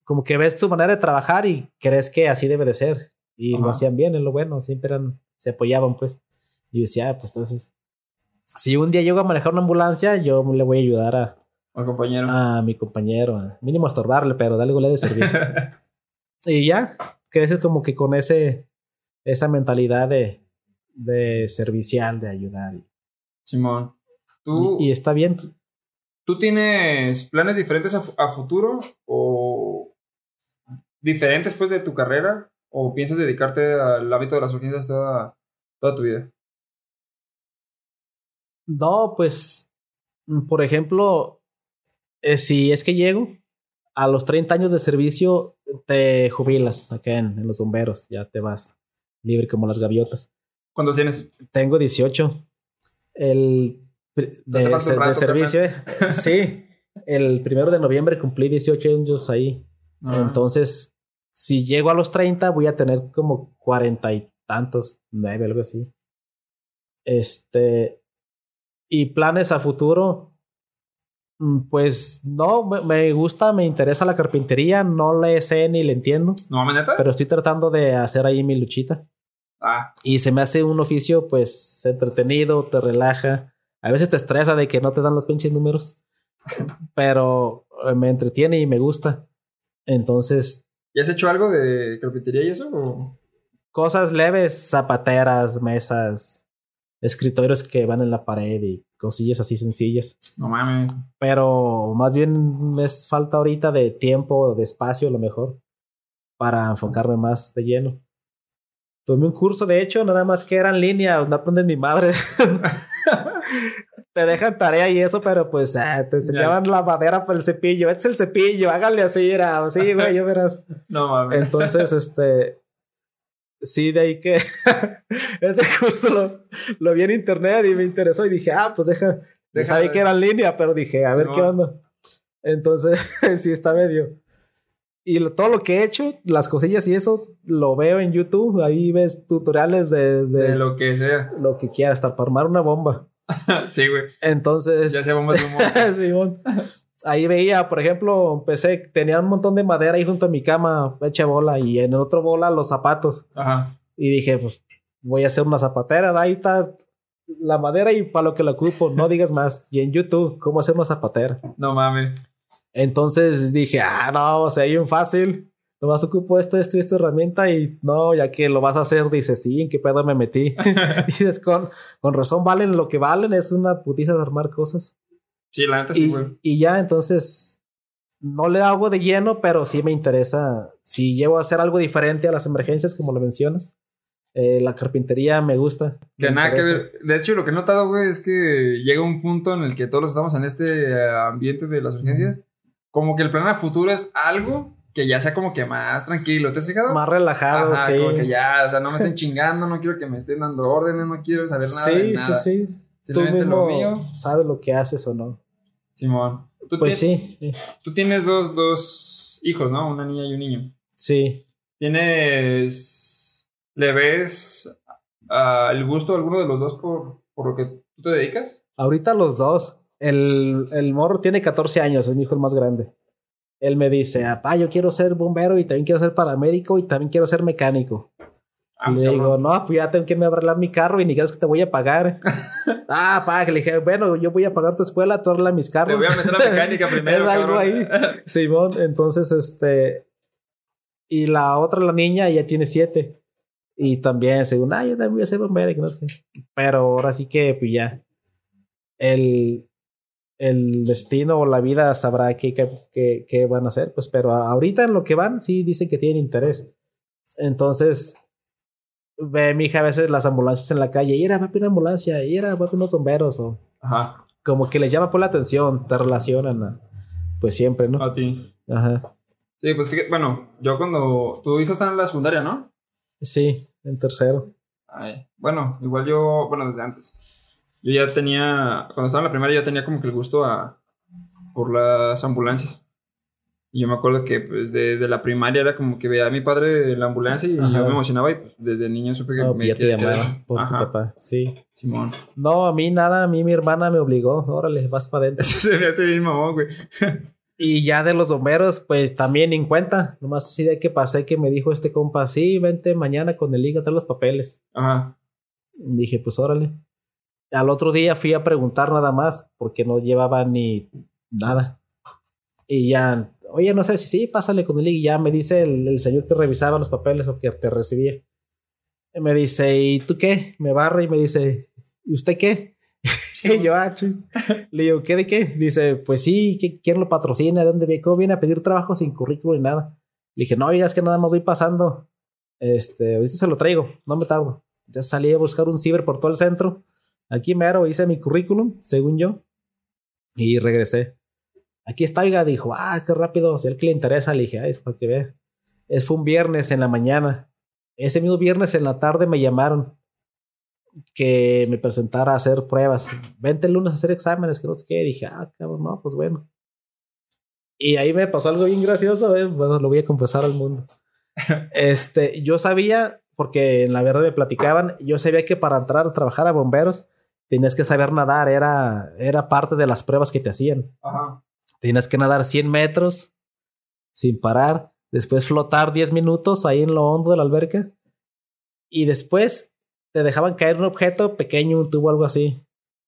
Como que ves su manera de trabajar y crees que así debe de ser. Y lo hacían bien, es lo bueno, siempre eran, se apoyaban, pues. Y yo decía, ah, pues entonces, si un día llego a manejar una ambulancia, yo le voy a ayudar a, Al compañero. a mi compañero, a- mínimo a estorbarle, pero de algo le de servir. y ya, creces como que con ese, esa mentalidad de, de servicial, de ayudar. Simón. ¿Tú, Y, y está bien. ¿Tú tienes planes diferentes a, fu- a futuro o diferentes pues de tu carrera? ¿O piensas dedicarte al hábito de las urgencias toda, toda tu vida? No, pues, mm, por ejemplo, eh, si es que llego a los 30 años de servicio, te jubilas acá en, en los bomberos, ya te vas libre como las gaviotas. ¿Cuántos tienes? Tengo 18. El de, de rato, servicio, eh. sí. El primero de noviembre cumplí 18 años ahí. Ah, Entonces, si llego a los 30, voy a tener como 40 y tantos, nueve, algo así. Este. Y planes a futuro. mm, Pues no, me, gusta, me interesa la carpintería, no le sé ni le entiendo, ¿No, neta? pero estoy tratando de hacer ahí mi luchita. Ah, Y se me hace un oficio, pues, entretenido, te relaja. A veces te estresa de que no te dan los pinches números, pero eh, me entretiene y me gusta. Entonces, ¿ya has hecho algo de carpintería y eso? o? cosas leves, zapateras, mesas, escritorios que van en la pared y cosillas así sencillas. No mames. Pero más bien me es falta ahorita de tiempo, de espacio a lo mejor, para enfocarme más de lleno. Tomé un curso, de hecho, nada más que era en línea, no aprenden ni madre. te dejan tarea y eso, pero pues ah, te enseñaban la madera por el cepillo. Este es el cepillo, háganle así, era así, güey, yo verás. No mames. Entonces, este. Sí, de ahí que ese curso lo, lo vi en internet y me interesó y dije, ah, pues deja. Deja sabía de- que era en línea, pero dije, a ver qué onda. Entonces, sí está medio. Y lo- todo lo que he hecho, las cosillas y eso, lo veo en YouTube. Ahí ves tutoriales de, de De lo que sea. lo que quieras, hasta para armar una bomba. Sí, güey. Entonces. Ya sea bombas de humo. Simón. Ahí veía, por ejemplo, empecé, tenía un montón de madera ahí junto a mi cama, hecha bola, y en el otro bola los zapatos. Ajá. Y dije, pues voy a hacer una zapatera, ahí está la madera y para lo que la ocupo, no digas más. Y en YouTube, cómo hacer una zapatera. No mames. Entonces dije, ah, no, o sea, bien fácil. Nomás ocupo esto, esto y esta herramienta y no, ya que lo vas a hacer, dices, sí, ¿en qué pedo me metí? y dices, con, con razón valen lo que valen, es una putiza de armar cosas. Sí, la neta sí, güey. y ya, entonces, no le hago de lleno, pero sí me interesa. Si llevo a hacer algo diferente a las emergencias, como lo mencionas, eh, la carpintería me gusta. Que me nada que interesa. ver. De hecho, lo que he notado, güey, es que llega un punto en el que todos estamos en este eh, ambiente de las urgencias. Como que el plan a futuro es algo que ya sea como que más tranquilo. ¿Te has fijado? Más relajado, Ajá, sí. como que ya, o sea, no me estén chingando, no quiero que me estén dando órdenes, no quiero saber nada de sí, sí, nada. sí. Tú Simplemente mismo lo mío. sabes lo que haces o no. Simón. Tú, Pues sí, sí. tú tienes dos, dos hijos, ¿no? Una niña y un niño. Sí. ¿Tienes. ¿Le ves ah, el gusto a alguno de los dos por, por lo que tú te dedicas? Ahorita los dos. El, el morro tiene 14 años, es mi hijo el más grande. Él me dice, papá, yo quiero ser bombero y también quiero ser paramédico y también quiero ser mecánico. Ah, le digo, no, pues ya tengo que irme a arreglar mi carro y ni creas que te voy a pagar. ah, pa, que le dije, bueno, yo voy a pagar tu escuela, tú arregla mis Te carros. voy a meter a mecánica primero. Es algo ahí. Simón, entonces, este. Y la otra, la niña, ya tiene siete. Y también, según, ah, yo también voy a ser bombero, y que no sé. Pero ahora sí que, pues ya. El, el destino o la vida sabrá qué, qué, qué- qué van a hacer, pues, pero ahorita en lo que van, sí dicen que tienen interés. Entonces, ve mi hija a veces las ambulancias en la calle, y era, va a una ambulancia, y era, va a unos bomberos, o Ajá, como que les llama por la atención, te relacionan a, pues siempre, ¿no? a ti. Ajá. Sí, pues bueno, yo cuando. Tu hijo está en la secundaria, ¿no? Sí, en tercero. Ay, bueno, igual yo, bueno, desde antes. Yo ya tenía, cuando estaba en la primaria, ya tenía como que el gusto a, por las ambulancias. Y yo me acuerdo que pues desde la primaria era como que veía a mi padre en la ambulancia y Ajá. yo me emocionaba y pues desde niño supe que No, me ya te llamaron por tu Ajá, papá. Sí. Simón. No, a mí nada, a mí mi hermana me obligó. Órale, vas para adentro. Se me hace bien mamón, güey. Y ya de los bomberos, pues también en cuenta. Nomás así de que pasé que me dijo este compa, sí, vente mañana con el liga, trae los papeles. Ajá. Dije, pues órale. Al otro día fui a preguntar nada más, porque no llevaba ni nada. Y ya, oye, no sé si sí, pásale con liga. Y ya me dice el, el señor que revisaba los papeles o que te recibía. Y me dice, ¿y tú qué? Me barra y me dice, ¿y usted qué? y yo, ah. Le digo, ¿qué de qué? Dice, pues sí, ¿qué- ¿quién lo patrocina? ¿De dónde viene? ¿Cómo viene a pedir trabajo sin currículum ni nada? Le dije, no, oiga, es que nada más voy pasando. Este, ahorita se lo traigo, no me tardo. Ya salí a buscar un ciber por todo el centro. Aquí mero hice mi currículum, según yo. Y regresé. Aquí está, oiga, dijo, ah, qué rápido. Si a él que le interesa, le dije, ay, es para que vea. Es fue un viernes en la mañana. Ese mismo viernes en la tarde me llamaron que me presentara a hacer pruebas. Vente el lunes a hacer exámenes, que no sé qué. Dije, ah, cabrón, no, pues bueno. Y ahí me pasó algo bien gracioso, eh, bueno, lo voy a confesar al mundo. este, yo sabía, porque en la verdad me platicaban, yo sabía que para entrar a trabajar a bomberos tenías que saber nadar, era, era parte de las pruebas que te hacían. Ajá. Tienes que nadar 100 metros sin parar, después flotar 10 minutos ahí en lo hondo de la alberca y después te dejaban caer un objeto pequeño, un tubo, algo así,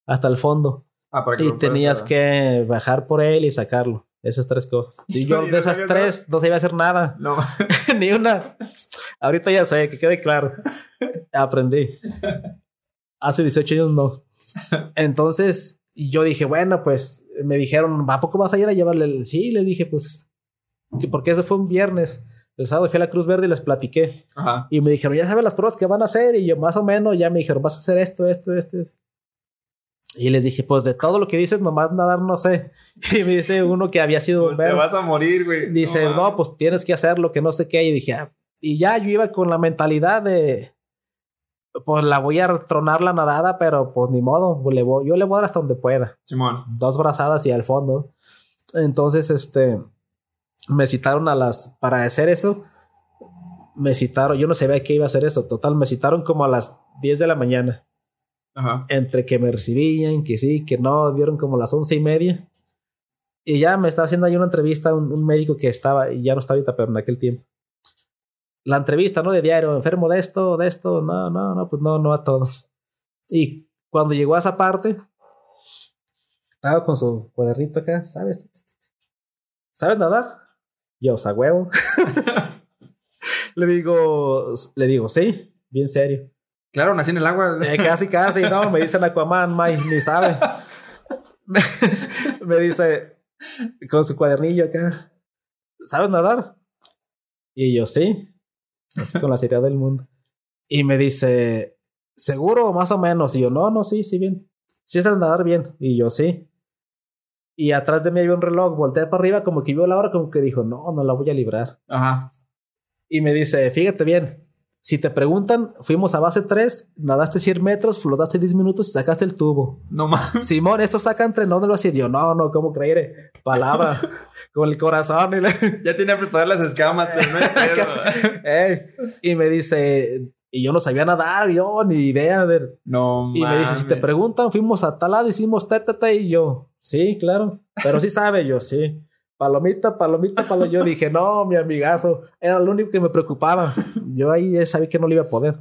hasta el fondo. Ah, para que Y tenías que bajar por él y sacarlo. Esas tres cosas. Y yo de esas tres no sabía hacer nada. No. Ni una. Ahorita ya sé, que quede claro. Aprendí. Hace 18 años no. Entonces, y yo dije, bueno, pues me dijeron, ¿a poco vas a ir a llevarle? el-?" Sí, le dije, pues, que porque eso fue un viernes. El sábado fui a la Cruz Verde y les platiqué. Ajá. Y me dijeron, ya sabes las pruebas que van a hacer. Y yo, más o menos, ya me dijeron, vas a hacer esto, esto, esto. esto. Y les dije, pues de todo lo que dices, nomás nadar no sé. Y me dice uno que había sido Pues te bombero. vas a morir, güey. Dice, no, pues tienes que hacer lo que no sé qué. Y dije, ah. y ya yo iba con la mentalidad de, pues la voy a tronar la nadada, pero pues ni modo, le voy- yo le voy a dar hasta donde pueda. Simón. Dos brazadas y al fondo. Entonces, este, me citaron a las, para hacer eso, me citaron, yo no sabía que iba a hacer eso, total, me citaron como a las 10 de la mañana, Ajá. entre que me recibían, que sí, que no, dieron como las once y media. Y ya me estaba haciendo ahí una entrevista un, un médico que estaba, y ya no está ahorita, pero en aquel tiempo. La entrevista, ¿no? De diario, enfermo de esto, de esto, no, no, no, pues no, no a todo. Y cuando llegó a esa parte, estaba con su cuadernito acá, ¿sabes? ¿Sabes nadar? Yo, o sea, huevo. le digo, le digo, sí, bien serio. Claro, nací en el agua. Eh, casi, casi, no, me dicen Aquaman, Mike, ni sabe. me dice, con su cuadernillo acá, ¿sabes nadar? Y yo, sí, así con la seriedad del mundo. Y me dice, ¿seguro más o menos? Y yo, no, no, sí, sí, bien. Sí sabes nadar bien. Y yo, sí. Y atrás de mí había un reloj, volteé para arriba, como que vio la hora, como que dijo, no, no la voy a librar. Ajá. Y me dice, fíjate bien, si te preguntan, fuimos a base 3, nadaste 100 metros, flotaste 10 minutos y sacaste el tubo. No mames. Simón, esto saca entre no, no lo hacía. Yo, no, no, ¿cómo creer? Palabra, con el corazón. Y, Ya tenía preparadas las escamas, pero no. Ey. y me dice, y yo no sabía nadar, yo ni idea. De... No Y me dice, si te preguntan, fuimos a tal lado, hicimos tata y yo, sí, claro. Pero sí sabe, yo, sí. Palomita, palomita, palomita. Yo dije, no, mi amigazo. Era lo único que me preocupaba. Yo ahí sabía que no le iba a poder.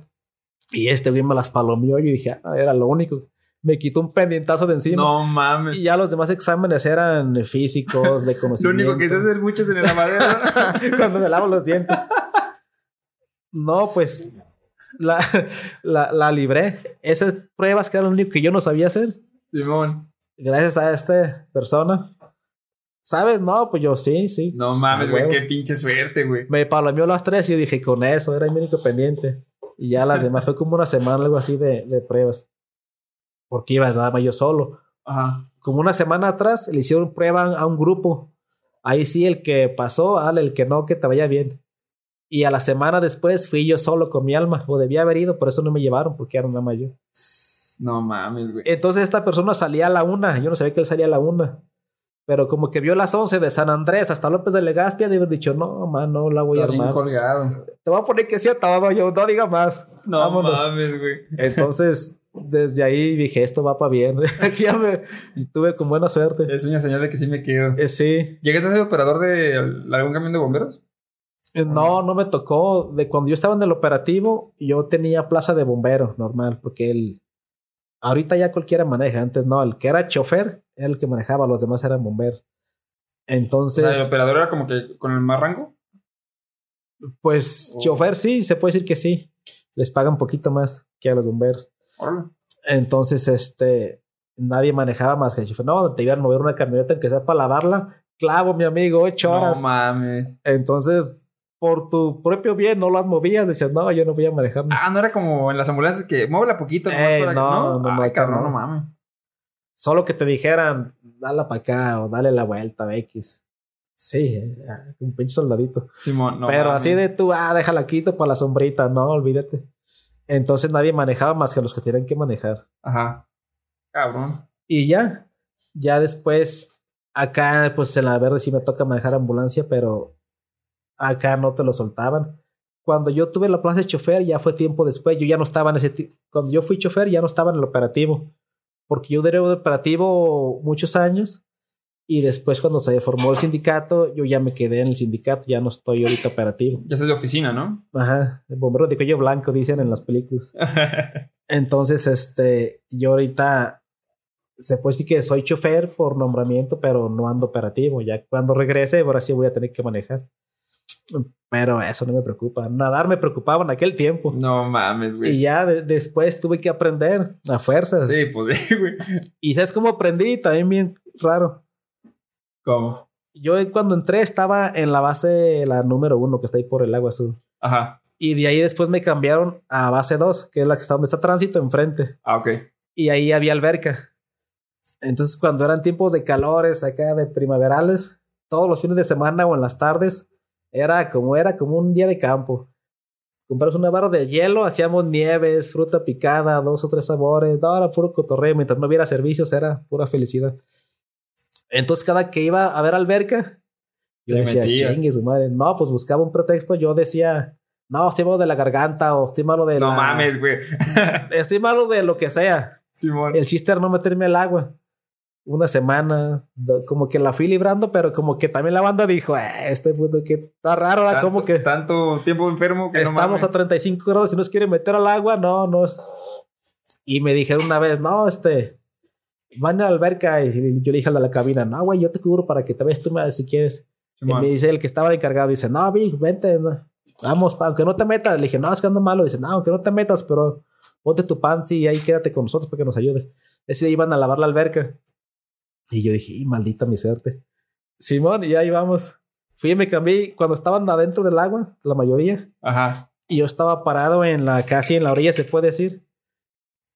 Y este güey me las palomeó y dije, ah, era lo único. Me quitó un pendientazo de encima. No mames. Y ya los demás exámenes eran físicos, de Lo conocimiento. único que sé hacer muchos en el lavadero. Cuando me lavo los dientes. No, pues la, la, la libré. Esas pruebas que era lo único que yo no sabía hacer. Simón. Gracias a esta persona. ¿Sabes? No, pues yo sí, sí. No mames, güey. Qué pinche suerte, güey. Me palomeó las tres y yo dije, con eso, era mi único pendiente. Y ya las demás fue como una semana, algo así de, de pruebas. Porque iba nada más yo solo. Ajá. como una semana atrás le hicieron prueba a un grupo. Ahí sí, el que pasó, ale, el que no, que te vaya bien. Y a la semana después fui yo solo con mi alma, o debía haber ido, por eso no me llevaron, porque era nada más yo. No mames, güey. Entonces esta persona salía a la una, yo no sabía que él salía a la una. Pero como que vio las 11 de San Andrés hasta López de Legazpia, de haber dicho, no, man, no la voy a bien armar. colgado. Te voy a poner que sí a todo, yo no diga más. No Vámonos. mames, güey. Entonces, desde ahí dije, esto va para bien. Aquí ya me y tuve con buena suerte. Es una señal de que sí me quedo. Eh, sí. ¿Llegaste a ser operador de algún camión de bomberos? Eh, No, no me tocó. De cuando yo estaba en el operativo, yo tenía plaza de bombero normal, porque el ahorita ya cualquiera maneja, antes no, el que era chofer era el que manejaba, los demás eran bomberos. O Entonces, sea, el operador era como que con el más rango. pues Oh. chofer sí, se puede decir que sí. Les pagan un poquito más que a los bomberos. Entonces, este, nadie manejaba más que el chofer. No, te iban a mover una camioneta que sea para lavarla. Clavo, mi amigo, ocho horas. No mames. Entonces, por tu propio bien, no las movías. Decías, no, yo no voy a manejar. Ah, no era como en las ambulancias que muévela poquito. nomás Ey, para que- no, no, Ay, no, cabrón, no. no mames. Solo que te dijeran, dale para acá o dale la vuelta, X. Sí, eh, un pinche soldadito. Simón, no Pero así de tú, ah, déjala quito para la sombrita. No, olvídate. Entonces nadie manejaba más que los que tenían que manejar. Ajá. Cabrón. Y ya, ya después, acá, pues en la verde sí me toca manejar ambulancia, pero acá no te lo soltaban. Cuando yo tuve la plaza de chofer, ya fue tiempo después, yo ya no estaba en ese... Cuando yo fui chofer, ya no estaba en el operativo, porque yo duré de operativo muchos años y después cuando se formó el sindicato, yo ya me quedé en el sindicato, ya no estoy ahorita operativo. Ya estás de oficina, ¿no? Ajá, el bombero de cuello blanco, dicen en las películas. Entonces, este, yo ahorita se puede decir que soy chofer por nombramiento, pero no ando operativo. Ya cuando regrese, ahora sí voy a tener que manejar. Pero eso no me preocupa. Nadar me preocupaba en aquel tiempo. No mames, Y güey. ya de- después tuve que aprender a fuerzas. Sí, pues sí, güey. Y ¿sabes cómo aprendí? También bien raro. ¿Cómo? Yo cuando entré estaba en la base, la número uno, que está ahí por el agua azul. Ajá. Y de ahí después me cambiaron a base 2, que es la que está donde está tránsito enfrente. Ah, ok. Y ahí había alberca. Entonces cuando eran tiempos de calores, acá de primaverales, todos los fines de semana o en las tardes, era como era como un día de campo. Compramos una barra de hielo, hacíamos nieves, fruta picada, dos o tres sabores, no, era puro cotorreo, mientras no hubiera servicios era pura felicidad. Entonces cada que iba a ver alberca, yo decía, chingue su madre. No, pues buscaba un pretexto, yo decía, no, estoy malo de la garganta o estoy malo de No la- mames, güey. Estoy malo de lo que sea. Simón. El chiste era no meterme al agua. Una semana, do- como que la fui librando, pero como que también la banda dijo, "Eh, este puto que está raro. Tanto- como que Tanto tiempo enfermo que no estamos mames. a 35 grados y nos quiere meter al agua, no, no es. Y me dijeron una vez, no, este, van a la alberca y yo le dije al de la cabina, no, güey, yo te cubro para que te veas tú si quieres. Y me dice el que estaba encargado, dice, no, Vic, vente, no. vamos, pa- aunque no te metas. Le dije, no, es que ando malo. Dice, no, aunque no te metas, pero ponte tu pants y ahí quédate con nosotros para que nos ayudes. Ese día iban a lavar la alberca. Y yo dije, "Y, maldita mi suerte. Simón, y ahí vamos. Fui y me cambié cuando estaban adentro del agua, la mayoría. Ajá. Y yo estaba parado en la, casi en la orilla, se puede decir.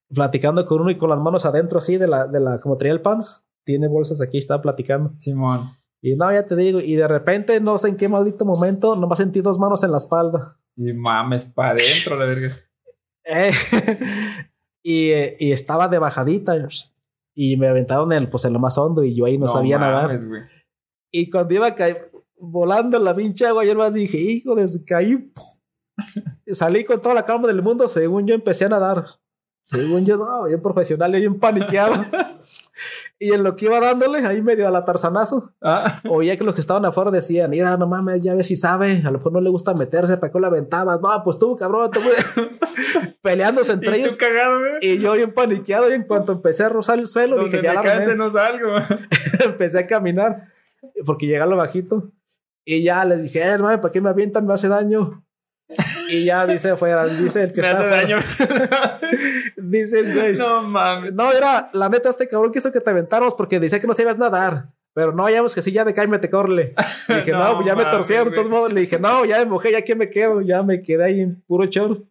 Platicando con uno y con las manos adentro así de la, de la, como traía el pants. Tiene bolsas aquí, estaba platicando. Simón. Y no, ya te digo, y de repente, no sé en qué maldito momento, nomás sentí dos manos en la espalda. Y mames, para adentro la verga. Eh, y, eh, y estaba de bajadita. Y me aventaron en, pues, en lo más hondo y yo ahí no, sabía nadar. mames, güey. Y cuando iba volando en la pinche agua, yo más dije, hijo de su caí. Salí con toda la calma del mundo. Según yo empecé a nadar. Según yo, no, yo profesional, yo bien paniqueado. y en lo que iba dándole, ahí medio a la tarzanazo, Ah, oía que los que estaban afuera decían, mira, no mames, ya ves si sabe, a lo mejor no le gusta meterse, ¿para qué la aventabas? No, pues tú, cabrón, tú, güey". peleándose entre y ellos. tú cagado, güey. Y yo bien paniqueado, y en cuanto empecé a rozar el suelo, Donde dije, ya me la canse armé". no salgo. empecé a caminar porque llegué a lo bajito y ya les dije, eh, hermano, ¿para qué me avientan? Me hace daño. Y ya dice afuera, dice el que Me está hace afuera, daño. dice el güey. No. no mames. era, la neta, este cabrón quiso que te aventáramos porque decía que no sabías nadar. Pero no, ya que sí, ya me cállate, córrele. Le dije, no, No pues ya me torcieron, de todos modos. Le dije, no, ya me mojé, ya aquí me quedo. Ya me quedé ahí en puro chor.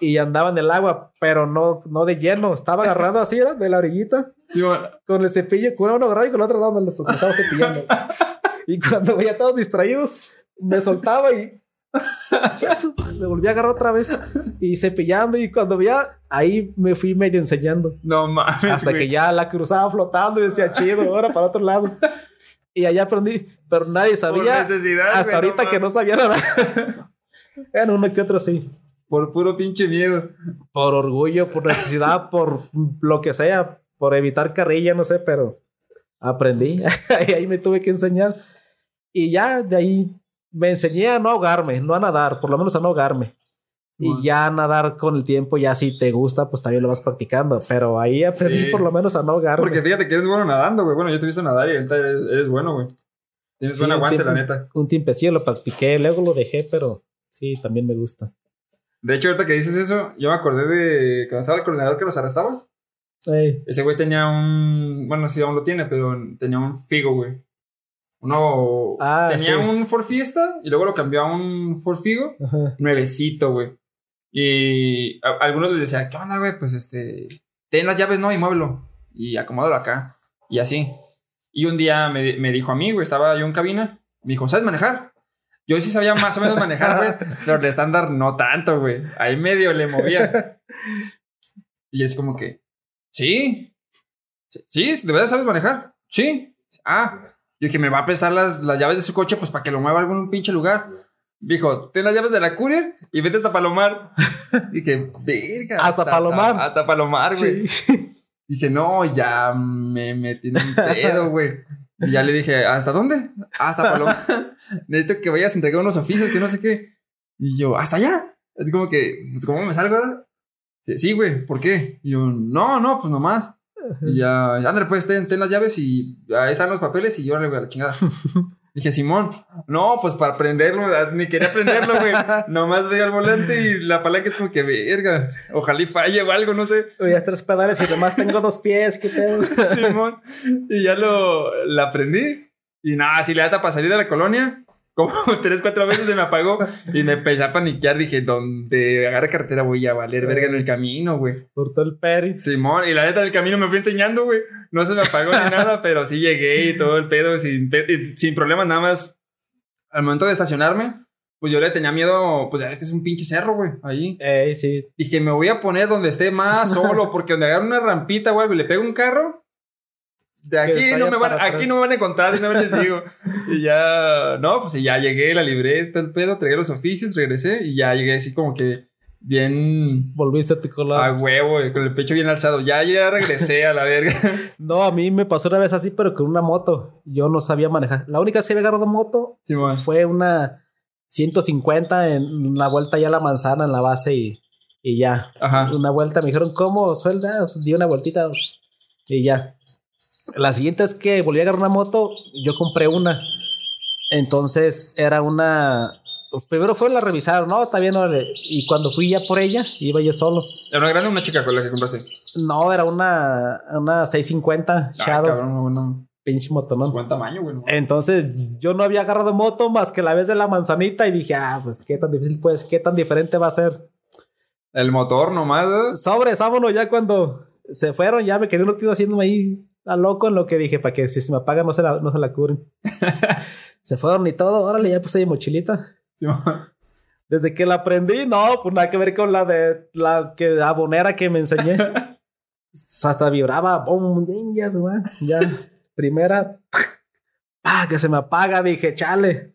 Y andaba en el agua, pero no, no de lleno. Estaba agarrado así, era, de la orillita Simón. con el cepillo, con uno agarrado y con el otro dándole, porque estaba cepillando. y cuando veía todos distraídos, me soltaba y. Me volví a agarrar otra vez y cepillando. Y cuando veía, ahí me fui medio enseñando. No mames. Hasta güey. que ya la cruzaba flotando y decía, chido, ahora para otro lado. Y allá aprendí, pero nadie Por sabía. necesidad. Hasta güey, ahorita que no sabía nada. Bueno, uno que otro sí. Por puro pinche miedo. Por orgullo, por necesidad, por lo que sea, por evitar carrilla, no sé, pero aprendí. y ahí me tuve que enseñar. Y ya de ahí me enseñé a no ahogarme, no a nadar, por lo menos a no ahogarme. Bueno. Y ya nadar con el tiempo, ya si te gusta, pues también lo vas practicando. Pero ahí aprendí Sí. por lo menos a no ahogarme. Porque fíjate que eres bueno nadando, güey. Bueno, yo te he visto nadar y eres, eres bueno, güey. Tienes Sí, buen un aguante, la neta. Un tiempecillo lo practiqué, luego lo dejé, pero sí, también me gusta. De hecho, ahorita que dices eso, yo me acordé de cuando estaba el coordinador que nos arrestaba. Ey, Ese güey tenía un. Bueno, sí, aún lo tiene, pero tenía un Figo, güey. Uno. Ah, tenía sí. un Ford Fiesta y luego lo cambió a un Ford Figo ajá. nuevecito, güey. Y a- algunos les decían, ¿qué onda, güey? Pues este. Ten las llaves, ¿no? Y muévelo. Y acomódalo acá. Y así. Y un día me, me dijo a mí, güey, estaba yo en cabina. Me dijo, ¿sabes manejar? Yo sí sabía más o menos manejar, güey. Pero el estándar no tanto, güey. Ahí medio le movía. Y es como que, sí. Sí, ¿de verdad sabes manejar? Sí. Ah, yo dije, me va a prestar las, las llaves de su coche, pues para que lo mueva a algún pinche lugar. Dijo, ten las llaves de la courier y vete hasta Palomar. dije, verga. Hasta Palomar. Hasta Palomar, güey. Sí. Dije, no, ya me metí en un pedo, güey. Y ya le dije, ¿hasta dónde? Hasta Palomar. Necesito que vayas a entregar unos oficios, que no sé qué. Y yo, ¿hasta allá? Es como que, pues, ¿cómo me salgo? Sí, güey, ¿por qué? Y yo, no, no, pues nomás. Y ya, ándale, pues, ten, ten las llaves y ahí están los papeles y yo le voy a la chingada. Dije, Simón, no, pues para aprenderlo, ni quería aprenderlo, güey. Nomás veía el volante y la palanca es como que verga. Ojalá y falle o algo, no sé. Voy a tres pedales y además tengo dos pies, qué pedo. Simón. Y ya lo, lo aprendí. Y nada, si le da para salir de la colonia, como tres, cuatro veces se me apagó y me empecé a paniquear. Dije, donde agarre carretera voy a valer verga en el camino, güey. Por todo el peri. Simón, y la neta del camino me fui enseñando, güey. No se me apagó ni nada, pero sí llegué y todo el pedo sin, sin problemas, nada más. Al momento de estacionarme, pues yo le tenía miedo, pues ya es que es un pinche cerro, güey, ahí. Ey, sí. Dije, me voy a poner donde esté más solo, porque donde agarre una rampita, güey, y le pego un carro. De aquí no, me van, aquí no me van a encontrar, y no les digo. Y ya, no, pues ya llegué, la libré, todo el pedo, tragué los oficios, regresé y ya llegué así como que bien Volviste a tu a color. huevo, güey, con el pecho bien alzado. Ya, ya regresé a la verga. No, a mí me pasó una vez así, pero con una moto. Yo no sabía manejar. La única vez que había agarrado moto Simón. fue una 150 en la vuelta ya a la manzana en la base y, y ya. Ajá. Una vuelta me dijeron, ¿cómo? Suelda, di una vueltita y ya. La siguiente es que volví a agarrar una moto, yo compré una. Entonces era una. Primero fue la revisaron, no, está bien, órale. Y cuando fui ya por ella, iba yo solo. ¿Era una grande o una chica con la que compraste? No, era una, una 650 Ay, Shadow, cabrón, no, no. pinche motonón. Buen tamaño, güey. Entonces yo no había agarrado moto más que la vez de la manzanita y dije, ah, pues qué tan difícil, pues, qué tan diferente va a ser. El motor nomás. ¿eh? Sobres, vámonos ya cuando se fueron, ya me quedé un ratito haciéndome ahí a loco en lo que dije, para que si se me apaga no se la, no se la cubren. se fueron y todo, órale, ya puse mi mochilita. Desde que la aprendí, no, pues nada que ver con la de la que la bonera que me enseñé. Hasta vibraba, boom, se va, ya. Primera, ah, que se me apaga, dije, chale.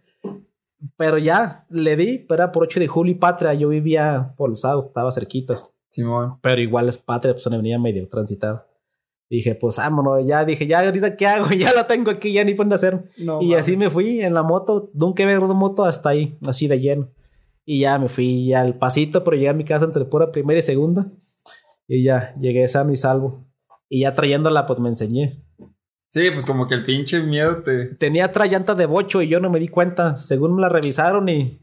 Pero ya le di, pero era por 8 de julio y Patria. Yo vivía por el South, estaba cerquitas. Simón. Pero igual es Patria, pues me venía medio transitado. Dije, pues vámonos, ya dije, ya ahorita qué hago, ya la tengo aquí, ya ni pueden hacer. No, y así me fui en la moto, nunca había agarrado moto hasta ahí, así de lleno. Y ya me fui al pasito, pero llegué a mi casa entre pura primera y segunda. Y ya llegué sano y salvo. Y ya trayéndola, pues me enseñé. Sí, pues como que el pinche miedo te. Tenía otra llanta de bocho y yo no me di cuenta. Según me la revisaron y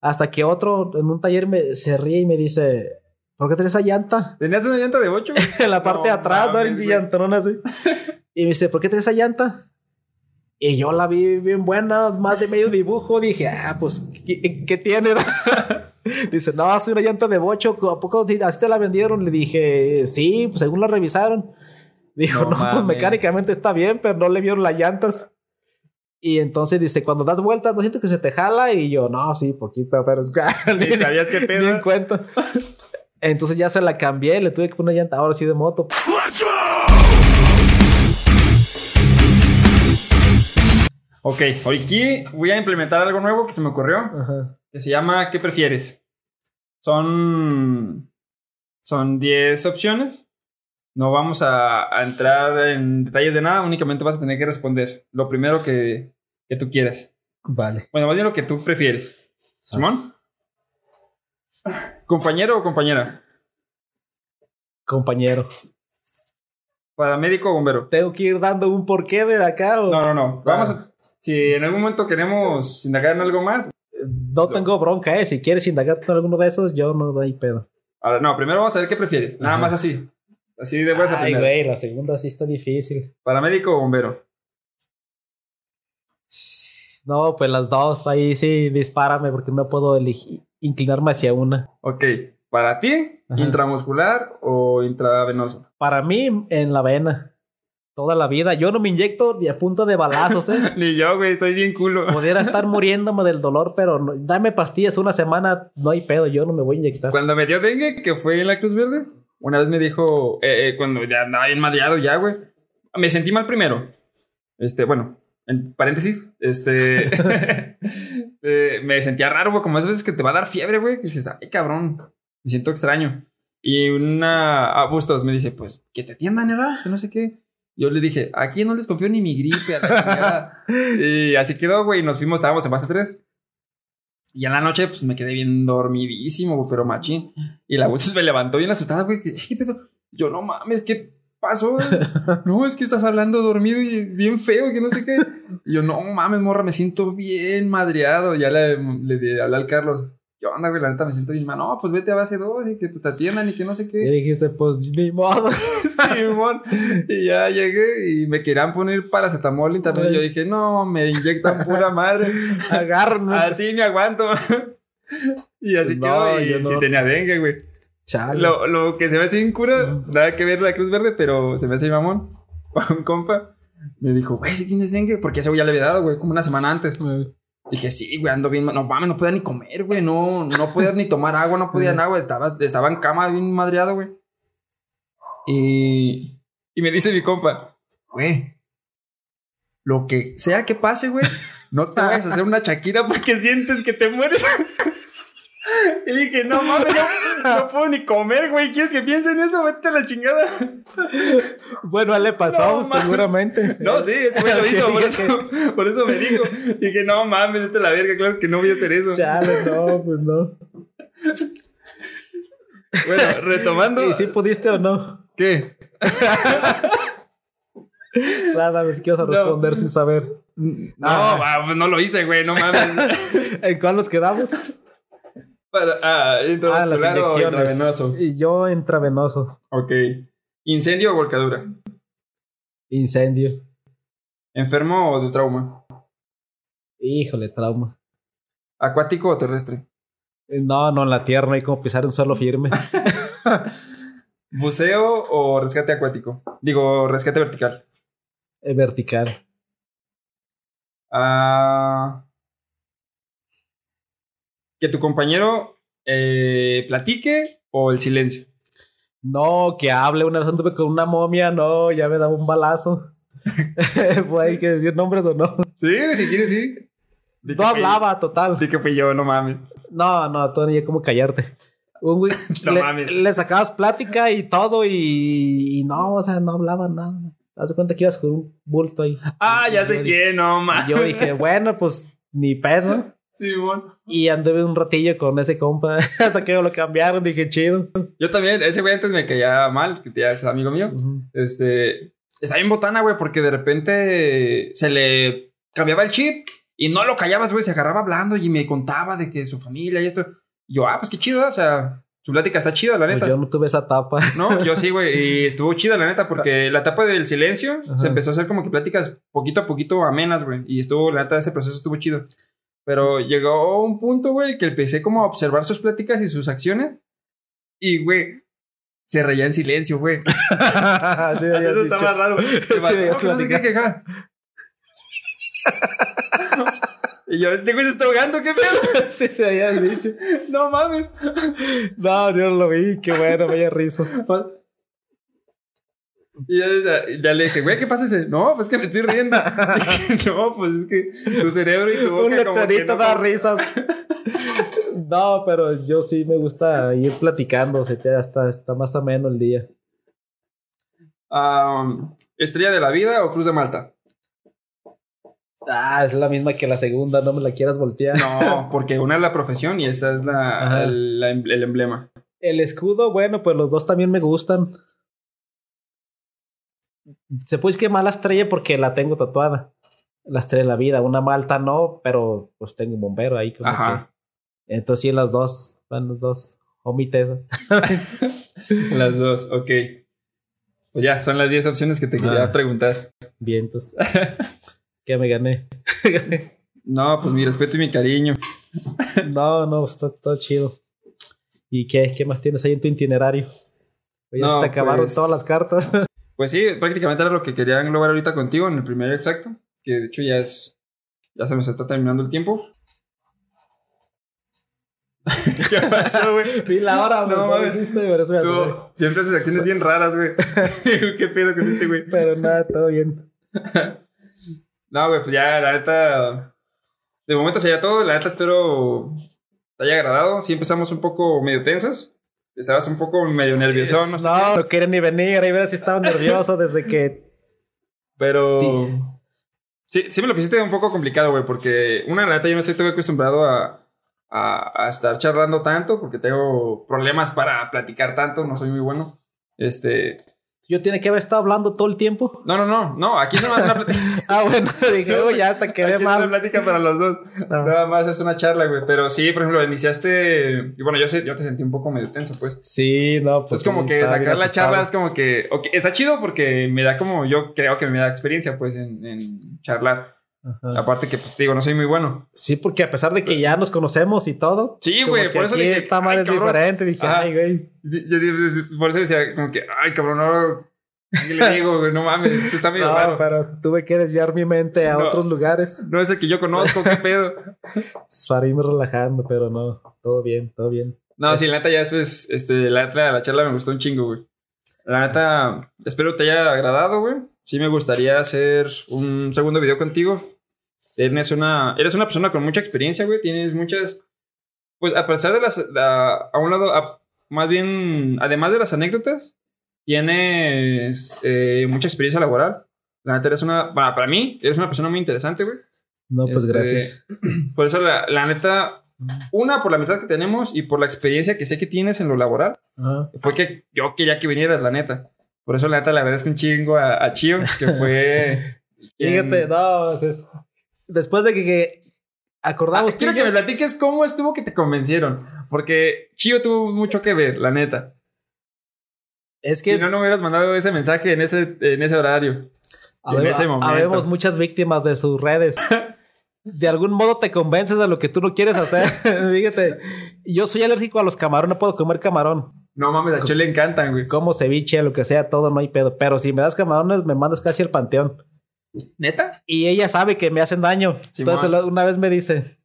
hasta que otro en un taller me, se ríe y me dice, ¿por qué traes esa llanta? ¿Tenías una llanta de 8? en la parte de No atrás, no era así. Y me dice, ¿por qué traes esa llanta? Y yo la vi bien buena, más de medio dibujo. Dije, ah, pues, ¿qué, qué tiene? Dice, no, es una llanta de bocho. ¿A poco así te la vendieron? Le dije, sí, pues según la revisaron. Dijo, No no, pues mecánicamente está bien, pero no le vieron las llantas. Y entonces dice, cuando das vueltas, ¿no sientes que se te jala? Y yo, no, sí, poquito, pero es Ni sabías qué pedo. Cuento. Entonces ya se la cambié, le tuve que poner llanta ahora sí de moto. Ok, aquí voy a implementar algo nuevo que se me ocurrió. Ajá. Que se llama ¿Qué prefieres? Son. Son 10 opciones. No vamos a, a entrar en detalles de nada, únicamente vas a tener que responder lo primero que, que tú quieras. Vale. Bueno, más bien lo que tú prefieres. ¿Simón? ¿Compañero o compañera? Compañero. ¿Paramédico o bombero? ¿Tengo que ir dando un porqué de acá o No, no, no. Vamos a- Si en algún momento queremos indagar en algo más. no tengo bronca, eh? Si quieres indagar con alguno de esos, yo no doy pedo. Ahora, no, primero vamos a ver qué prefieres. Nada Ajá. más así. Así de buenas a Ay, güey, la segunda sí está difícil. ¿Paramédico o bombero? No, pues las dos, ahí sí, dispárame porque no puedo elegir, inclinarme hacia una. Ok. ¿Para ti? Ajá. ¿Intramuscular o intravenoso? Para mí, en la vena. Toda la vida. Yo no me inyecto ni a punto de balazos, eh. Ni yo, güey, estoy bien culo. Pudiera estar muriéndome del dolor, pero no- dame pastillas una semana, no hay pedo, yo no me voy a inyectar. Cuando me dio dengue, que fue en la Cruz Verde, una vez me dijo, eh, eh, cuando ya andaba bien madreado ya, güey, me sentí mal primero. Este, bueno, en paréntesis, este, eh, me sentía raro, güey, como esas veces que te va a dar fiebre, güey, que dices, ay, cabrón, me siento extraño. Y una, a Bustos me dice, pues, que te atiendan, ¿verdad? Que no sé qué. Yo le dije, aquí no les confío ni mi gripe, a la chingada". Y así quedó, güey, y nos fuimos, estábamos en base 3. Y en la noche, pues me quedé bien dormidísimo, güey, pero machín. Y la Bustos me levantó bien asustada, güey. "¿Qué pedo?". Yo, no mames, ¿qué, pasó? No, es que estás hablando dormido y bien feo, que no sé qué. Y yo, no mames, morra, me siento bien madreado. Ya le, le, hablé al Carlos. Yo, anda, güey, la neta me siento bien mal. No, pues vete a base 2 y que pues, te atiendan y que no sé Y qué. dijiste, pues ni modo. Simón. Y ya llegué y me querían poner paracetamol y también yo dije, no, me inyectan pura madre. Agárrenme. Así me aguanto. y así No, quedó. Y yo no. sí tenía dengue, güey. Chale. Lo, lo que se me hace bien cura, nada que ver la Cruz Verde, pero se me hace mamón. Un compa me dijo, güey, si tienes dengue, porque ese güey ya le había dado, güey, como una semana antes. Dije, sí, güey, ando bien. No mames, no podía ni comer, güey. No, no podía ni tomar agua, no podía nada, güey. Estaba, estaba en cama bien madreado, güey. Y, y me dice mi compa, güey, lo que sea que pase, güey, no te vayas a hacer una chaquira porque sientes que te mueres. Y dije, no mames, no, no puedo ni comer, güey. ¿Quieres que piense en eso? Vete a la chingada. Bueno, le pasó, No, seguramente. No, sí, ese güey lo hizo, por eso, por eso me dijo. Dije, no mames, vete a la verga, claro que no voy a hacer eso. Chale, no, pues no. Bueno, retomando. ¿Y si pudiste o no? ¿Qué? Nada, me quiero responder sin saber. No, Ah. ah, pues no lo hice, güey, no mames. ¿En cuál nos quedamos? Para, ah, Ah, las inyecciones. intravenoso. Y yo intravenoso. Ok. Incendio o volcadura. Incendio. Enfermo o de trauma. Híjole, trauma. Acuático o terrestre. No, no, en la tierra no hay como pisar un suelo firme. Buceo o rescate acuático. Digo, rescate vertical. Eh, vertical. Ah, que tu compañero eh, platique o el silencio. No, que hable. Una vez anduve con una momia, no, ya me daba un balazo. pues hay que decir nombres o no. Sí, si quieres, sí. Que No fui- hablaba, total. Di que fui yo, no mames. No, no, tú ya como callarte. Un güey, No le, mames. le sacabas plática y todo y, y no, o sea, no hablaba nada. Haz de cuenta que ibas con un bulto ahí. Ah, ya sé quién, no Y mames. yo dije, bueno, pues ni pedo. Sí, bueno. Y anduve un ratillo con ese compa hasta que lo cambiaron. Dije, chido. Yo también, ese güey antes me caía mal, que ya es amigo mío. Este, está bien botana, güey, porque de repente se le cambiaba el chip y no lo callabas, güey, se agarraba hablando y me contaba de que su familia y esto. Y yo, ah, pues qué chido, o sea, su plática está chida, la Pues neta. yo no tuve esa etapa. No, yo sí, güey, y estuvo chida, la neta, porque la etapa del silencio Ajá. se empezó a hacer como que pláticas poquito a poquito amenas, güey, y estuvo, la neta, ese proceso estuvo chido. Pero llegó un punto, güey, que empecé como a observar sus pláticas y sus acciones y, güey, se reía en silencio, güey. sí, Eso dicho. más raro. Va, Sí, "No, sé qué, platicado. que acá". y yo, este güey se está ahogando, ¿qué pedo? sí, sí, habías dicho. No mames. No, yo no lo vi. Qué bueno, vaya risa. Y ya, ya- ya le dije, güey, ¿qué pasa? Ese? No, pues que me estoy riendo. Dije, no, pues es que tu cerebro y tu boca Un como que letrerito no, da como- risas. No, pero yo sí me gusta ir platicando. Se te hasta está más ameno el día. ¿Estrella de la vida o Cruz de Malta? Ah, es la misma que la segunda. No me la quieras voltear. No, porque una es la profesión y esta es la, Ajá. el, la em- el emblema. El escudo, bueno, pues los dos también me gustan. Se puede quemar la estrella porque la tengo tatuada. La estrella de la vida. Una malta no, pero pues tengo un bombero ahí. Como Ajá. que- Entonces sí, las dos. Van los dos. Homites. Las dos, ok. Pues ya, son las 10 opciones que te quería Ah. preguntar. Vientos. que me gané. No, pues mi respeto y mi cariño. no, no, está todo chido. ¿Y qué? ¿Qué más tienes ahí en tu itinerario? Oye, No, se te acabaron pues- todas las cartas. Pues sí, prácticamente era lo que quería englobar ahorita contigo en el primer exacto. Que de hecho ya es. Ya se nos está terminando el tiempo. ¿Qué pasó, güey? Vi la hora, No, no mames. dijiste, por eso me Tú siempre haces acciones bien raras, güey. ¿Qué pedo con este, güey? Pero nada, todo bien. No, güey, pues ya, la neta. De momento sería todo. La neta espero te haya agradado. Sí, empezamos un poco medio tensos. Estabas un poco medio nervioso, no no, sé. no, quería ni venir. Ahí verás si estaba nervioso desde que. Pero. Sí. Sí, sí me lo pusiste un poco complicado, güey, porque una, neta, yo no estoy acostumbrado a, a, a estar charlando tanto, porque tengo problemas para platicar tanto, no soy muy bueno. Este. Yo tiene que haber estado hablando todo el tiempo. No, no, no, no, aquí no es una plática. Ah, bueno, dije, "Uy, ya hasta quedé Aquí es una mal. plática para los dos. Ah. Nada más es una charla, güey. Pero sí, por ejemplo, iniciaste. Y bueno, yo, sé, yo te sentí un poco medio tenso, pues. Sí, no, pues. Pues como que sacar la charla es como que. ok, está chido porque me da como. Yo creo que me da experiencia, pues, en, en charlar. Ajá. Aparte que, pues, te digo, no soy muy bueno. Sí, porque a pesar de que ya nos conocemos y todo. Sí, güey, por eso dije, esta "Ay, madre es cabrón". diferente. Dije, Ajá. ay, güey. Yo, yo- por eso decía, como que, ay, cabrón, no. ¿Qué le digo, güey? No mames, esto está medio No, raro. pero tuve que desviar mi mente a No. otros lugares No es el que yo conozco, qué pedo. para irme relajando, pero no, todo bien, todo bien. No, sí, la neta ya después, este, la neta, la charla me gustó un chingo, güey. La neta, espero te haya agradado, güey. Sí me gustaría hacer un segundo video contigo. Eres una, eres una persona con mucha experiencia, güey. Tienes muchas, pues a pesar de las, a, a un lado, a- más bien, además de las anécdotas, tienes eh, mucha experiencia laboral. La neta eres una, para, para mí, eres una persona muy interesante, güey. No, pues Este, gracias. Por eso, la, la neta, una, por la amistad que tenemos y por la experiencia que sé que tienes en lo laboral, Ajá. fue que yo quería que vinieras, la neta. Por eso, la neta, le agradezco un chingo a, a Chio, que fue. quien- Fíjate, no, es- es- después de que, que acordamos Ah, quiero que me platiques cómo estuvo que te convencieron. Porque Chio tuvo mucho que ver, la neta. es que Si no, no hubieras mandado ese mensaje en ese, en ese horario. en habe- ese momento. habemos muchas víctimas de sus redes. De algún modo te convences de lo que tú no quieres hacer. Fíjate, yo soy alérgico a los camarones, no puedo comer camarón. No mames, a Chio le encantan, güey. Como ceviche, lo que sea, todo no hay pedo. Pero si me das camarones, me mandas casi al panteón. ¿Neta? Y ella sabe que me hacen daño. Entonces una vez me dice,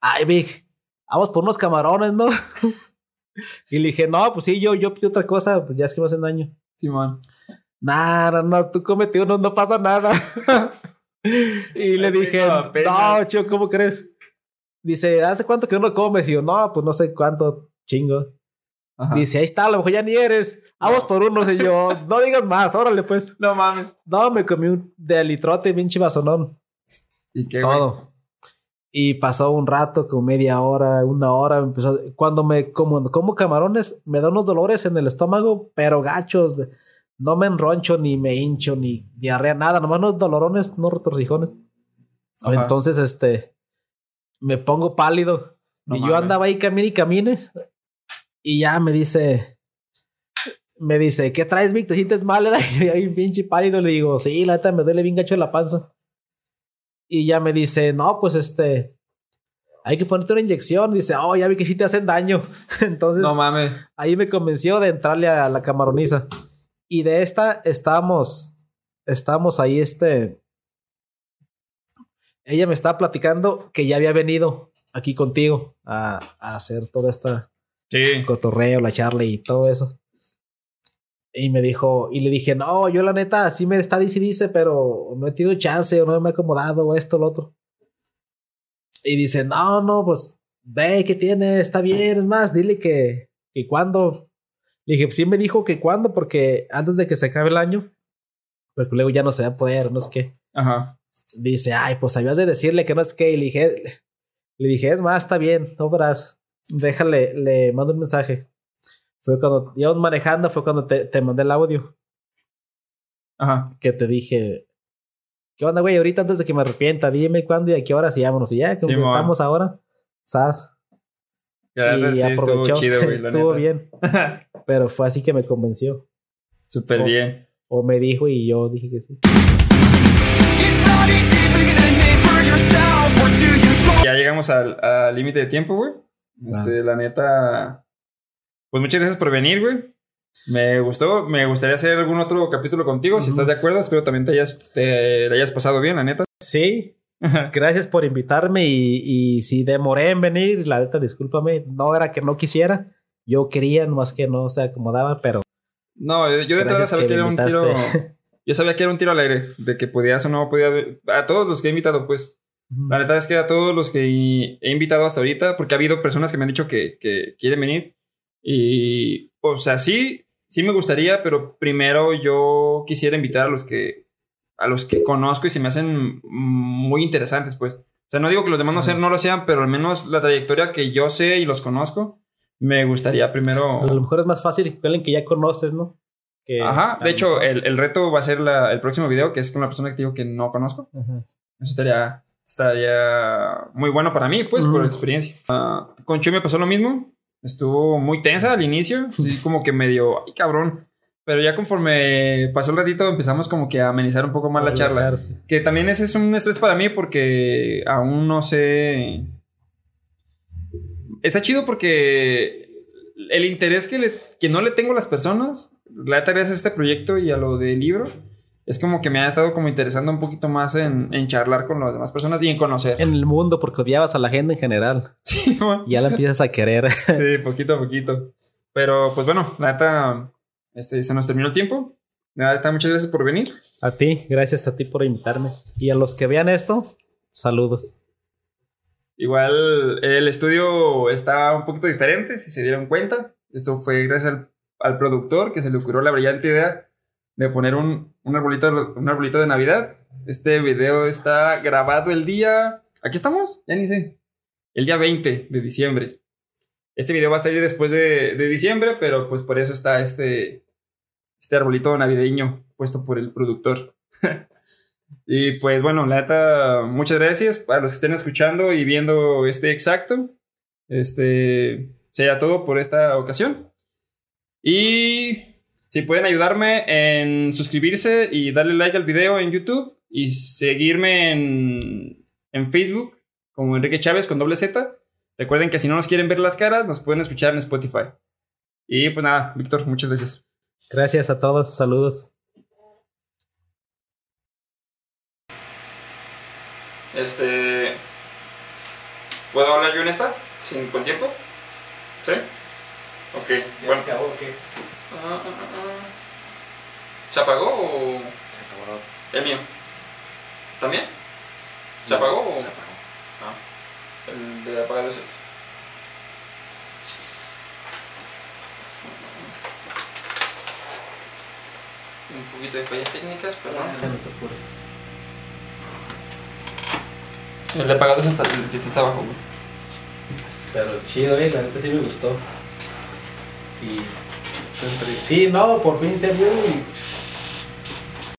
ay, Vic, vamos por unos camarones, ¿no? y le dije, no, pues sí, yo, yo pido otra cosa, pues ya es que me hacen daño. Simón. Nah, no, no, tú cómete uno, no pasa nada. y le dije, no, chico, ¿cómo crees? Dice, ¿hace cuánto que no lo comes? Y yo, no, pues no sé cuánto, chingo. Ajá. Dice, ahí está, a lo mejor ya ni eres. Vamos por unos. Y yo, no digas más, órale, pues. No mames. No, me comí un de litrote, bien chivazonón. ¿Y qué, güey? Todo. Y pasó un rato, como media hora, una hora. Empezó, cuando me como, como camarones, me da unos dolores en el estómago, pero gachos. güey. No me enroncho, ni me hincho, ni diarrea, nada. Nomás unos dolorones, unos retorcijones. Ajá. Entonces, este, me pongo pálido. No y yo mames. andaba ahí, camine y camine. Y ya me dice, me dice, ¿qué traes, Vic? ¿Te sientes mal? edad?" Y ahí pinche pálido le digo, sí, la neta me duele bien gacho la panza. Y ya me dice, no, pues este, hay que ponerte una inyección. Dice, oh, ya vi que sí te hacen daño. Entonces, No mames. ahí me convenció de entrarle a la camaroniza. Y de esta estábamos, estábamos ahí, este. Ella me estaba platicando que ya había venido aquí contigo a, a hacer toda esta Sí. cotorreo, la charla y todo eso. Y me dijo, y le dije, no, yo la neta, sí me está dice dice, pero no he tenido chance o no me he acomodado o esto, lo otro. Y dice, no, no, pues ve que tiene, está bien, es más, dile que, que cuando. Le dije, sí me dijo que cuando, porque antes de que se acabe el año, porque luego ya no se va a poder, no sé qué. Ajá. Dice, ay, pues habías de decirle que no es que. Y le dije, le dije, es más, está bien, no verás. Déjale, le mando un mensaje. Fue cuando íbamos manejando, fue cuando te, te mandé el audio Ajá. que te dije, ¿qué onda, güey? Ahorita antes de que me arrepienta, dime cuándo y a qué hora sí vámonos. Y ya, Simón. completamos ahora. Sas. Neta y sí aprovechó. estuvo chido, güey. La Estuvo neta. bien. Pero fue así que me convenció. Súper bien. O me dijo y yo dije que sí. Ya llegamos al al límite de tiempo, güey. Este, la neta. Pues muchas gracias por venir, güey. Me gustó. Me gustaría hacer algún otro capítulo contigo, si estás de acuerdo. Espero también te hayas, te, te hayas pasado bien, la neta. Sí. Gracias por invitarme y, y si demoré en venir, la neta, discúlpame. No era que no quisiera. Yo quería, más que no se acomodaba, pero No, yo de entrada sabía que era un tiro. Yo sabía que era un tiro al aire, de que podías o no podías. A todos los que he invitado, pues. La neta es que a todos los que he invitado hasta ahorita, porque ha habido personas que me han dicho que, que quieren venir. Y, o sea, sí, sí me gustaría, pero primero yo quisiera invitar a los que, a los que conozco y se me hacen muy interesantes, pues. O sea, no digo que los demás no, sean, no lo sean, pero al menos la trayectoria que yo sé y los conozco, me gustaría primero. a lo mejor es más fácil que alguien que ya conoces, ¿no? Que Ajá, de hecho, el, el reto va a ser la- el próximo video, que es con la persona que digo que no conozco. Ujú. Eso estaría, estaría muy bueno para mí, pues, por experiencia. Ah, con Chuy me pasó lo mismo. Estuvo muy tensa al inicio, así como que medio, ay cabrón. Pero ya conforme pasó el ratito empezamos como que a amenizar un poco más la charla. Que también ese es un estrés para mí porque aún no sé. Está chido porque el interés que, le- que no le tengo a las personas, la neta gracias a este proyecto y a lo del libro, es como que me ha estado como interesando un poquito más en, en charlar con las demás personas y en conocer. En el mundo, porque odiabas a la gente en general. Sí, bueno. Y ya la empiezas a querer. Sí, poquito a poquito. Pero pues bueno, la neta, este, se nos terminó el tiempo. La neta, muchas gracias por venir. A ti, gracias a ti por invitarme. Y a los que vean esto, saludos. Igual el estudio está un poquito diferente, si se dieron cuenta. Esto fue gracias al, al productor que se le ocurrió la brillante idea de poner un, un, arbolito, un arbolito de Navidad. Este video está grabado el día... ¿Aquí estamos? Ya ni sé. El día 20 de diciembre. Este video va a salir después de, diciembre, pero pues por eso está este, este arbolito navideño puesto por el productor. Y pues bueno, la neta, muchas gracias para los que estén escuchando y viendo este exacto. Este sería todo por esta ocasión. Y si pueden ayudarme en suscribirse y darle like al video en YouTube y seguirme en, en Facebook como Enrique Chávez con doble Z. Recuerden que si no nos quieren ver las caras, nos pueden escuchar en Spotify. Y pues nada, Víctor, muchas gracias. Gracias a todos, saludos. Este. ¿Puedo hablar yo en esta? ¿Sin, ¿Con tiempo? ¿Sí? Ok, ¿Ya bueno. se acabó? Ah, ah, ah. ¿Se apagó o.? Se acabó. El mío. ¿También? ¿Se apagó o.? Se apagó. Ah, el de apagado es este. Un poquito de fallas técnicas, perdón. No te apures. El de apagado es hasta el que está abajo, güey. Pero chido, eh, la neta sí me gustó. Y. Sí, no, por fin se vio